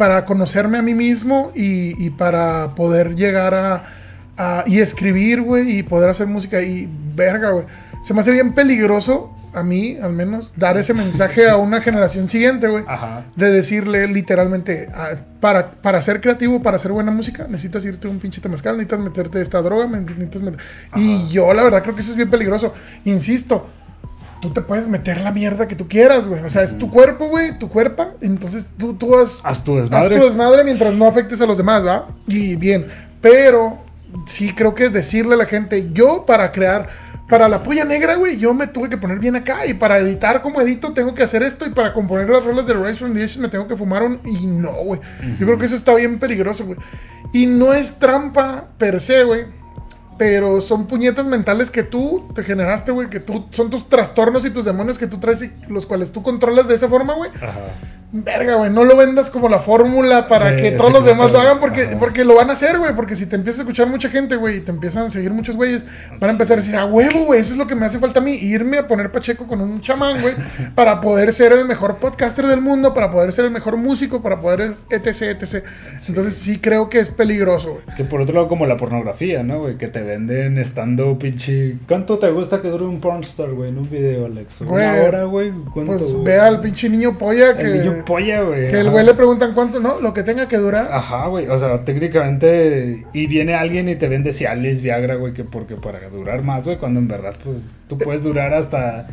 para conocerme a mí mismo y, y para poder llegar a, a- y escribir, güey, y poder hacer música. Y verga, güey. Se me hace bien peligroso, a mí, al menos, dar ese mensaje a una generación siguiente, güey. Ajá. De decirle literalmente, ah, para, para ser creativo, para hacer buena música, necesitas irte un pinche temazcal, necesitas meterte esta droga, necesitas met- Y yo, la verdad, creo que eso es bien peligroso. Insisto, tú te puedes meter la mierda que tú quieras, güey. O sea, es tu cuerpo, güey, tu cuerpo. Entonces tú, tú haz, Haz tu desmadre. Haz tu desmadre mientras no afectes a los demás, ¿va? Y bien. Pero sí creo que decirle a la gente, yo para crear, para la polla negra, güey, yo me tuve que poner bien acá. Y para editar como edito, tengo que hacer esto. Y para componer las rolas de Rise from the Ashes, me tengo que fumar un. Y no, güey. Yo creo que eso está bien peligroso, güey. Y no es trampa per se, güey. Pero son puñetas mentales que tú te generaste, güey. Que tú son tus trastornos y tus demonios que tú traes y los cuales tú controlas de esa forma, güey. Ajá. Verga, güey, no lo vendas como la fórmula para que todos los demás lo hagan porque, Ajá. porque lo van a hacer, güey. Porque si te empieza a escuchar mucha gente, güey, y te empiezan a seguir muchos güeyes, van a empezar a decir, a huevo, güey, eso es lo que me hace falta a mí, irme a poner Pacheco con un chamán, güey, para poder ser el mejor podcaster del mundo, para poder ser el mejor músico, para poder etc, etc. Entonces sí creo que es peligroso, güey. Que por otro lado, como la pornografía, ¿no, güey? Que te venden estando pinche. ¿Cuánto te gusta que dure un pornstar, güey, en un video, Alex? ¿Una Güey, hora, güey? ¿Cuánto? Pues güey? ve al pinche niño polla que, El niño polla, güey. que el güey le preguntan cuánto, ¿no? Lo que tenga que durar. Ajá, güey. O sea, técnicamente. Y viene alguien y te vende Cialis, Viagra, güey, que porque para durar más, güey, cuando en verdad, pues tú puedes durar hasta.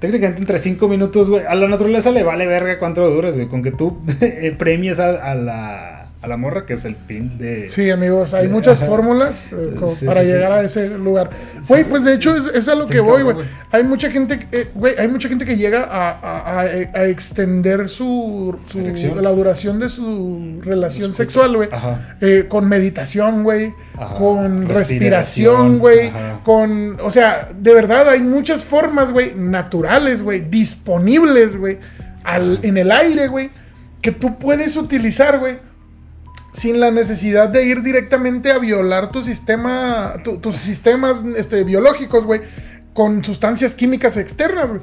Técnicamente entre 5 minutos, güey. A la naturaleza le vale verga cuánto dures, güey. Con que tú eh, premies a, a la, a la morra, que es el fin de. Sí, amigos, hay muchas fórmulas eh, Sí, para sí, sí. llegar a ese lugar. Güey, pues de hecho es, es a lo que voy, güey. Hay mucha gente, eh, güey, hay mucha gente que llega a, a- a- a extender su, la duración de su relación sexual, güey, eh, con meditación, güey, con respiración, güey, con, o sea, de verdad hay muchas formas, güey, naturales, güey, disponibles, güey, en el aire, güey, que tú puedes utilizar, güey sin la necesidad de ir directamente a violar tu sistema, tu- tus sistemas este, biológicos, güey, con sustancias químicas externas, güey.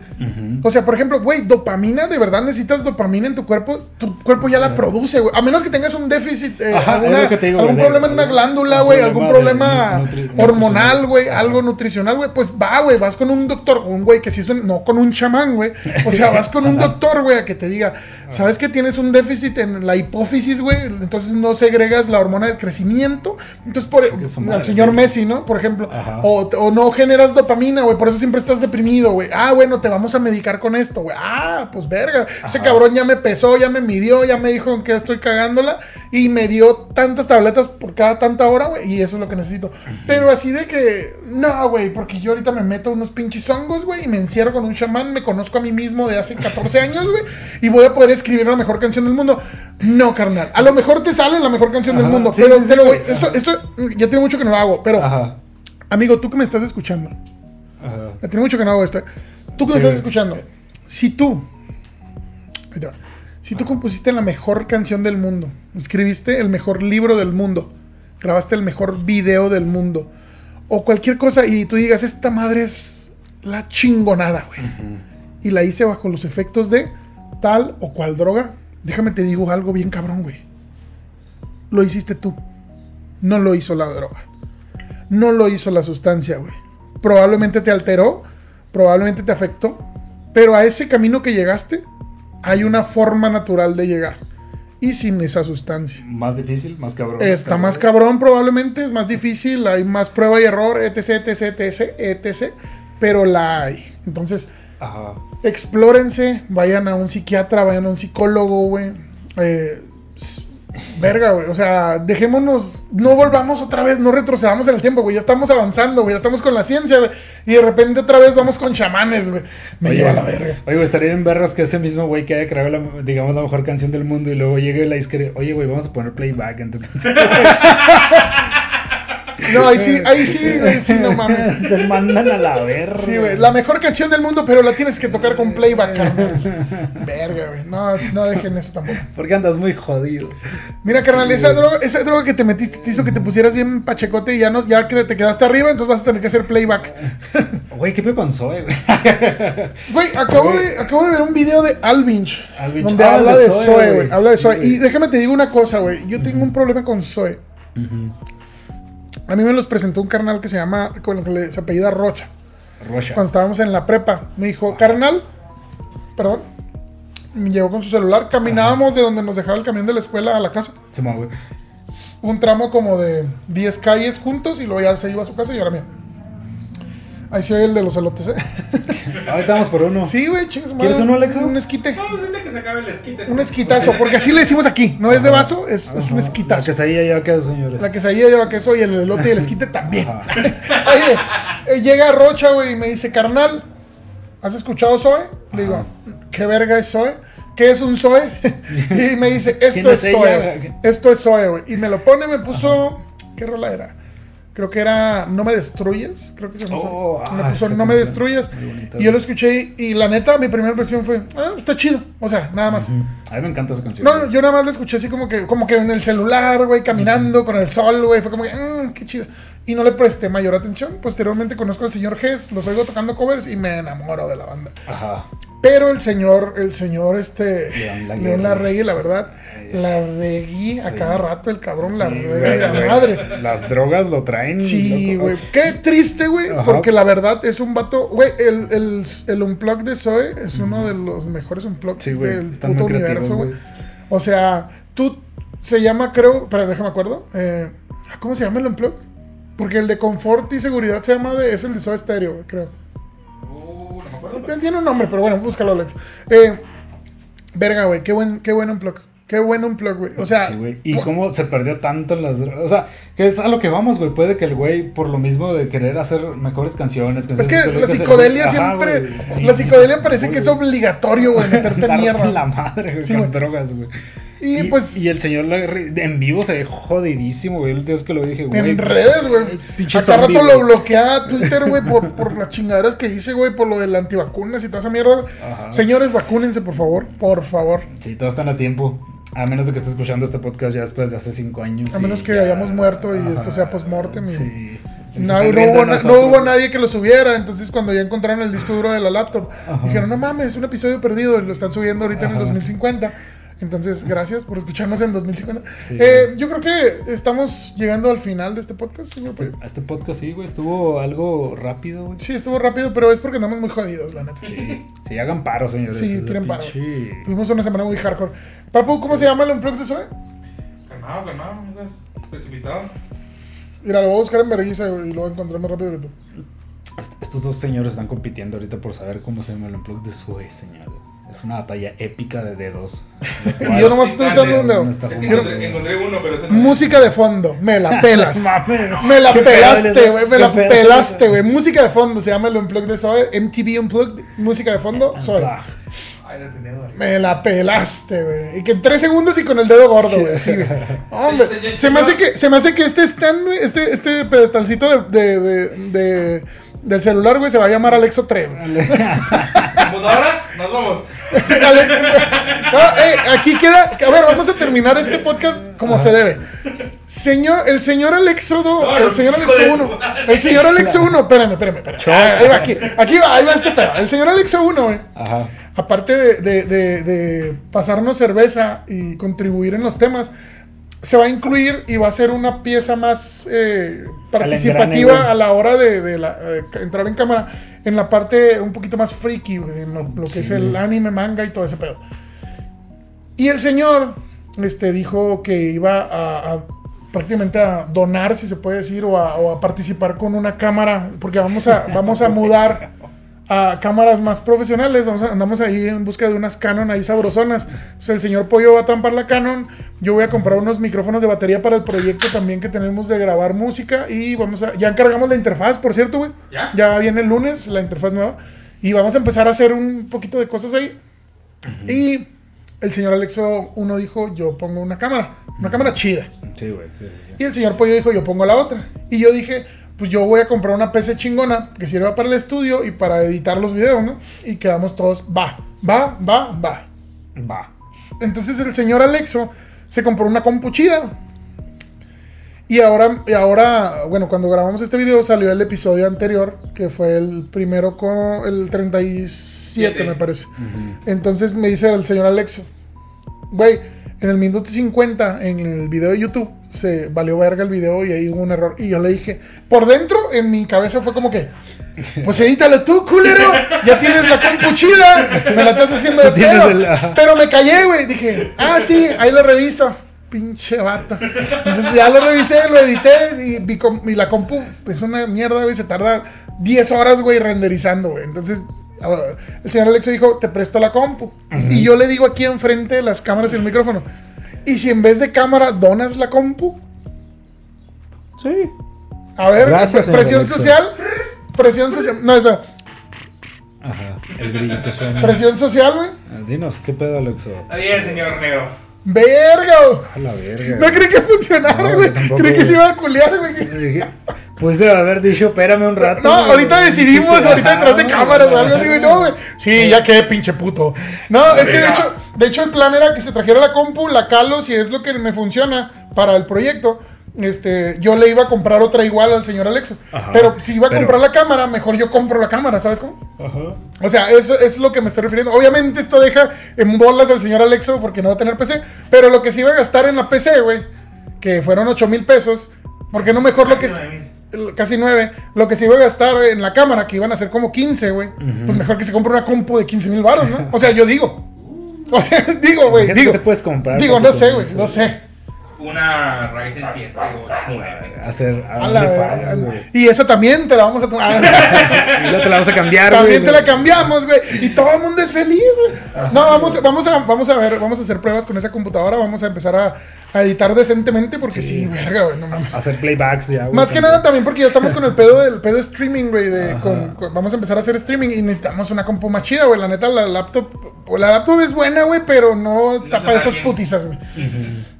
O sea, por ejemplo, güey, dopamina, de verdad necesitas dopamina en tu cuerpo, tu cuerpo ya la produce, güey. A menos que tengas un déficit, eh, Ajá, alguna- digo, algún güey, problema en una glándula, güey, algún problema nutri- hormonal, güey, algo nutricional, güey, pues va, güey, vas con un doctor, un güey que sí es un- no con un chamán, güey. O sea, vas con un doctor, güey, a que te diga, ¿sabes que tienes un déficit en la hipófisis, güey? Entonces no segregas la hormona del crecimiento. Entonces, por al señor. Messi, ¿no? Por ejemplo. O, o no generas dopamina, güey, por eso siempre estás deprimido, güey. Ah, bueno, te vamos a medicar con esto, güey. Ah, pues verga. Ese cabrón ya me pesó, ya me midió, ya me dijo qué estoy cagándola y me dio tantas tabletas por cada tanta hora, güey, y eso es lo que necesito. Pero así de que, no, güey, porque yo ahorita me meto unos pinches hongos, güey, y me encierro con un chamán, me conozco a mí mismo de hace 14 años, güey, y voy a poder escribir la mejor canción del mundo. No, carnal. A lo mejor te sale la mejor canción del mundo, sí, pero, sí, sí, pero, güey, esto, esto ya tiene mucho que no lo hago, pero, amigo, tú que me estás escuchando, Ajá. tiene mucho que no hago esto. Tú que me estás escuchando, si tú, si tú compusiste la mejor canción del mundo, escribiste el mejor libro del mundo, grabaste el mejor video del mundo, o cualquier cosa y tú digas, esta madre es la chingonada, güey, y la hice bajo los efectos de tal o cual droga, déjame te digo algo bien cabrón, güey. Lo hiciste tú, no lo hizo la droga, no lo hizo la sustancia, güey. Probablemente te alteró, probablemente te afectó, pero a ese camino que llegaste hay una forma natural de llegar y sin esa sustancia. Más difícil, más cabrón. Está más cabrón probablemente, es más difícil, hay más prueba y error, etc, etc, etc, etc, pero la hay. Entonces, Ajá. explórense, vayan a un psiquiatra, vayan a un psicólogo, güey. Eh, verga, güey. O sea, dejémonos, no volvamos otra vez, no retrocedamos en el tiempo, güey. Ya estamos avanzando, güey. Ya estamos con la ciencia, güey. Y de repente otra vez vamos con chamanes, güey. Me lleva la verga. Oye, güey, estaría en vergas que ese mismo güey que haya creado, la, digamos, la mejor canción del mundo y luego llegue la disque, oye, güey, vamos a poner playback en tu canción. No, ahí sí, ahí sí, sí, no mames. Te mandan a la verga. Sí, güey. La mejor canción del mundo, pero la tienes que tocar con playback, carnal. Verga, güey. No, no dejen eso tampoco. Porque andas muy jodido. Mira, carnal, esa, droga, esa droga que te metiste te hizo que te pusieras bien pachecote y ya, no, ya que te quedaste arriba, entonces vas a tener que hacer playback. Güey, ¿qué pedo con Zoe, güey? Güey, acabo de, acabo de ver un video de Alvinch, Alvinch. donde Ah, habla de Zoe, güey. Habla de Zoe. y déjame te digo una cosa, güey. Yo tengo un problema con Zoe. A mí me los presentó un carnal que se llama, con el que se apellida Rocha. Rocha. Cuando estábamos en la prepa, me dijo, carnal, perdón, me llegó con su celular. Caminábamos de donde nos dejaba el camión de la escuela a la casa. Se me güey. un tramo como de 10 calles juntos y luego ya se iba a su casa y yo a la mía. Ahí sí oye el de los elotes, ¿eh? Ahorita vamos por uno. Sí, güey, madre. ¿Quieres uno, Alexa? Un esquite. No, pues que se acabe el esquite. Un esquitazo, porque así le decimos aquí. No es de vaso, es, es un La esquitazo. quesadilla ya quedó, señores. La quesadilla lleva queso y el elote y el esquite también. Oye, eh, llega Rocha, güey, y me dice, carnal, ¿has escuchado Zoe? Le digo, ¿qué verga es Zoe? ¿Qué es un Zoe? y me dice, ¿Quién esto es? Zoe. Esto es Zoe, güey. Y me lo pone, me puso, ¿qué rola era? Creo que era No me destruyes. Creo que se llama. Oh, me ah, No me. Muy bonita, Y yo lo escuché y, y la neta, mi primera impresión fue, ah, está chido. O sea, nada más. A mí me encanta esa canción. No, no, yo nada más lo escuché así como que, como que en el celular, güey, caminando con el sol, güey. Fue como que, mmm, qué chido. Y no le presté mayor atención. Posteriormente conozco al señor Gess, los oigo tocando covers y me enamoro de la banda. Ajá. Pero el señor, el señor, este, León Larregui. La verdad, la reguí a sí. cada rato el cabrón, la Sí, reguí güey, a güey. madre. Las drogas lo traen. Sí, güey. Qué triste, güey. Porque la verdad es un vato. Güey, el, el, el Unplug de Zoe es uno de los mejores Unplugs Sí, del están puto universo, güey. güey. O sea, tú. Se llama, creo. Pero déjame acuerdo. eh, ¿Cómo se llama el Unplug? Porque el de confort y seguridad se llama de. Es el de Zoe Stereo, güey, creo. Uh, no me acuerdo. Tiene un nombre, pero bueno, búscalo, Alex. Eh, verga, güey. Qué buen, qué buen Unplug. Qué buen Unplug, güey. O sea. Sí, güey. Y cómo se perdió tanto en las drogas. O sea, que es a lo que vamos, güey. Puede que el güey, por lo mismo de querer hacer mejores canciones. Es que la hacer- psicodelia Ajá, siempre. La psicodelia parece que es obligatorio, güey, meterte mierda. la madre, güey, Sí, con güey. drogas, güey. Y, pues. Y el señor en vivo se ve jodidísimo, güey. El día que lo dije, güey. En redes, güey. Acá rato lo bloquea Twitter, güey, por, por las chingaderas que hice, güey, por lo de las antivacunas y toda esa mierda. Ajá. Señores, vacúnense, por favor. Por favor. Sí, todos están a tiempo. A menos de que esté escuchando este podcast ya después de hace cinco años. A menos que ya- hayamos muerto y Ajá. esto sea post-mortem Sí. No, hubo, na- no nadie que lo subiera. Entonces, cuando ya encontraron el disco duro de la laptop, dijeron: No mames, es un episodio perdido. Y lo están subiendo ahorita en el Ajá. 2050. Entonces, gracias por escucharnos en 2050. Sí. Eh, yo creo que estamos llegando al final de este podcast, señor. Este, este podcast sí, güey, estuvo algo rápido, güey. Sí, estuvo rápido, pero es porque andamos muy jodidos, la neta. Sí, sí, hagan paro, señores. Sí, tiren paro. pinche- Tuvimos una semana muy hardcore. Papu, ¿cómo se llama el unplug de Zoe? Calmado, calmado, seas precipitado. Mira, lo voy a buscar en vergüenza y lo voy a encontrar más rápido que tú. Est- Estos dos señores están compitiendo ahorita por saber cómo se llama el unplug de Sue, señores. Es una batalla épica de dedos. Y yo nomás estoy usando un dedo. No está Es que jugando. encontré, encontré uno, pero ese no. Música de fondo, me la pelas. Me la pelaste, güey, me la pelaste, güey. Música de fondo, se llama el unplug de Zoe. MTV Unplugged, música de fondo. Ah, Ay, la tenedor. Me la pelaste, güey. Y que en tres segundos y con el dedo gordo, güey. Así, güey. Hombre, se me hace que, se me hace que este stand, güey, este, este pedestalcito de, de, de, de- del celular, güey, se va a llamar Alexo 3. güey. Pues ahora nos vamos. No, eh, aquí queda. A ver, vamos a terminar este podcast como se debe. Señor, el señor Alexodo, el señor Alexo de 1. tu madre. El señor Alexo 1, espérame, espérame, espérame. Ahí va, aquí, aquí va, ahí va este pedo. El señor Alexo 1, güey. Ajá. Aparte de, de- de- de pasarnos cerveza y contribuir en los temas, se va a incluir y va a ser una pieza más eh, participativa a la hora de, de la- eh, entrar en cámara, en la parte un poquito más freaky, en lo, lo que es el anime, manga y todo ese pedo. Y el señor este, dijo que iba a, a prácticamente a donar, si se puede decir, o a, o a participar con una cámara, porque vamos a, vamos a mudar a cámaras más profesionales. Vamos a- andamos ahí en busca de unas Canon ahí sabrosonas. El señor Pollo va a trampar la Canon. Yo voy a comprar unos micrófonos de batería para el proyecto también que tenemos de grabar música. Y vamos a. Ya encargamos la interfaz, por cierto, güey. ¿Ya? Ya viene el lunes la interfaz nueva. Y vamos a empezar a hacer un poquito de cosas ahí. Y el señor Alexo uno dijo, yo pongo una cámara. Una cámara chida. Sí, güey. Sí, sí, sí. Y el señor Pollo dijo, yo pongo la otra. Y yo dije, pues yo voy a comprar una PC chingona que sirva para el estudio y para editar los videos, ¿no? Y quedamos todos, va, va, va, va. Va. Entonces el señor Alexo se compró una compu chida. Y ahora, y ahora, bueno, cuando grabamos este video salió el episodio anterior, que fue el primero con el 37, Siete. me parece. Entonces me dice el señor Alexo, güey, en el minuto 50, en el video de YouTube, se valió verga el video y ahí hubo un error. Y yo le dije, por dentro, en mi cabeza fue como que, pues edítalo tú, culero, ya tienes la compu chida, me la estás haciendo de pedo. ajá. Pero me callé, güey, dije, ah, sí, ahí lo reviso. pinche vato. Entonces ya lo revisé, lo edité y, vi com- y la compu es una mierda, güey. Se tarda 10 horas, güey, renderizando, güey. Entonces ah, el señor Alexo dijo, te presto la compu. Y yo le digo aquí enfrente de las cámaras y el micrófono. Y si en vez de cámara donas la compu, Sí. a ver, Gracias, señor presión Alexo. social. Presión social. No, espera. Ajá, el grillito suena. Presión social, güey. Ah, Dinos, ¿qué pedo, Alexo? Está bien, señor Neo. Verga, güey. A la verga. No creí que funcionara, No, güey. tampoco, creí que güey. se iba a culiar, güey. Pues debe haber dicho, espérame un rato. No, güey. ahorita decidimos, ahorita detrás de cámaras o algo así, güey. No, güey. Sí, ya qué pinche puto. No, es que de hecho, de hecho el plan era que se trajera la compu, la calo, si es lo que me funciona para el proyecto. Este, yo le iba a comprar otra igual al señor Alexo. Ajá, pero si iba a pero- comprar la cámara, mejor yo compro la cámara, ¿sabes cómo? Ajá. O sea, eso es lo que me estoy refiriendo. Obviamente esto deja en bolas al señor Alexo porque no va a tener PC. Pero lo que se iba a gastar en la PC, güey, que fueron 8 mil pesos, porque no mejor lo que... Casi nueve el- Casi 9. Lo que se iba a gastar en la cámara, que iban a ser como 15, güey. Pues mejor que se compre una compu de 15 mil baros, ¿no? O sea, yo digo. O sea, digo, güey, digo. que te puedes comprar, Digo, no sé, güey, no sé. Una Ryzen 7 o Hacer A la- güey. y esa también te la vamos a tomar. Te la vamos a cambiar, También güey. te la cambiamos, güey. Y todo el mundo es feliz, güey. No, vamos, vamos, a, vamos a ver, vamos a hacer pruebas con esa computadora. Vamos a empezar a, a editar decentemente porque sí, verga, güey, no mames. Hacer playbacks ya, güey. Más que nada también porque ya estamos con el pedo del pedo streaming, güey. de- con- con- vamos a empezar a hacer streaming y necesitamos una compu más chida, güey. La neta, la laptop. La laptop es buena, güey, pero no para da esas bien. putizas, güey.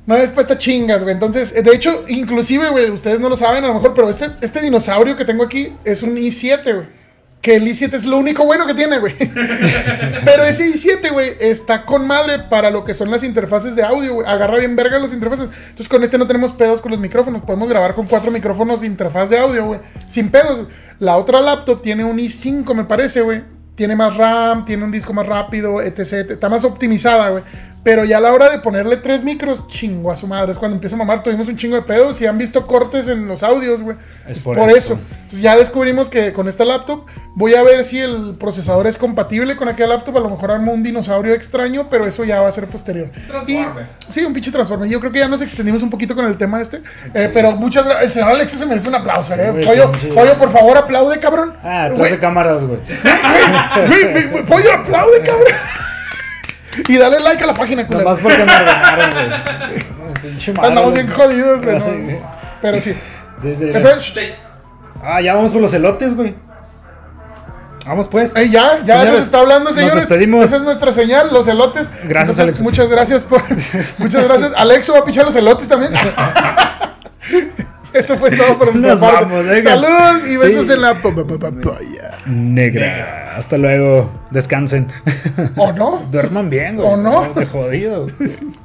No es para estas chingas, güey. Entonces, eh, de hecho, inclusive, güey, ustedes no lo saben a lo mejor, pero este, este dinosaurio que tengo aquí es un i7, güey. Que el i7 es lo único bueno que tiene, güey. pero ese i7, güey, está con madre para lo que son las interfaces de audio, güey. Agarra bien vergas las interfaces. Entonces, con este no tenemos pedos con los micrófonos. Podemos grabar con cuatro micrófonos de interfaz de audio, güey. Sin pedos. La otra laptop tiene un i5, me parece, güey. Tiene más RAM, tiene un disco más rápido, etc. Está más optimizada, güey. Pero ya a la hora de ponerle tres micros, chingo a su madre. Es cuando empieza a mamar. Tuvimos un chingo de pedos y han visto cortes en los audios, güey. Es Es por por, eso. eso. Entonces ya descubrimos que con esta laptop voy a ver si el procesador es compatible con aquella laptop. A lo mejor armo un dinosaurio extraño, pero eso ya va a ser posterior. Transformer. Y- sí, un pinche transforme. Yo creo que ya nos extendimos un poquito con el tema este. Eh, pero muchas gracias. El señor Alexis se merece un aplauso, eh. güey, Pollo, pollo, por favor, aplaude, cabrón. Ah, atrás de cámaras, güey. güey, güey, güey, pollo, aplaude, cabrón. Y dale like a la página, culero. Nomás porque me ordenaron, güey. Pinche madre, Andamos bien jodidos, güey. Pero sí. Sí, sí. Eh, Sí. Ah, ya vamos por los elotes, güey. Vamos pues. Ey, ya, ya Señores, nos está hablando, nos señores. despedimos. Esa es nuestra señal, los elotes. Gracias, Alexo. Muchas gracias por. muchas gracias. Alexo va a pichar los elotes también. Eso fue todo por nuestra Nos parte. vamos. Saludos y besos Sí. en la polla. Negra. Hasta luego. Descansen. ¿O no? Duerman bien, güey. ¿O no? De jodido.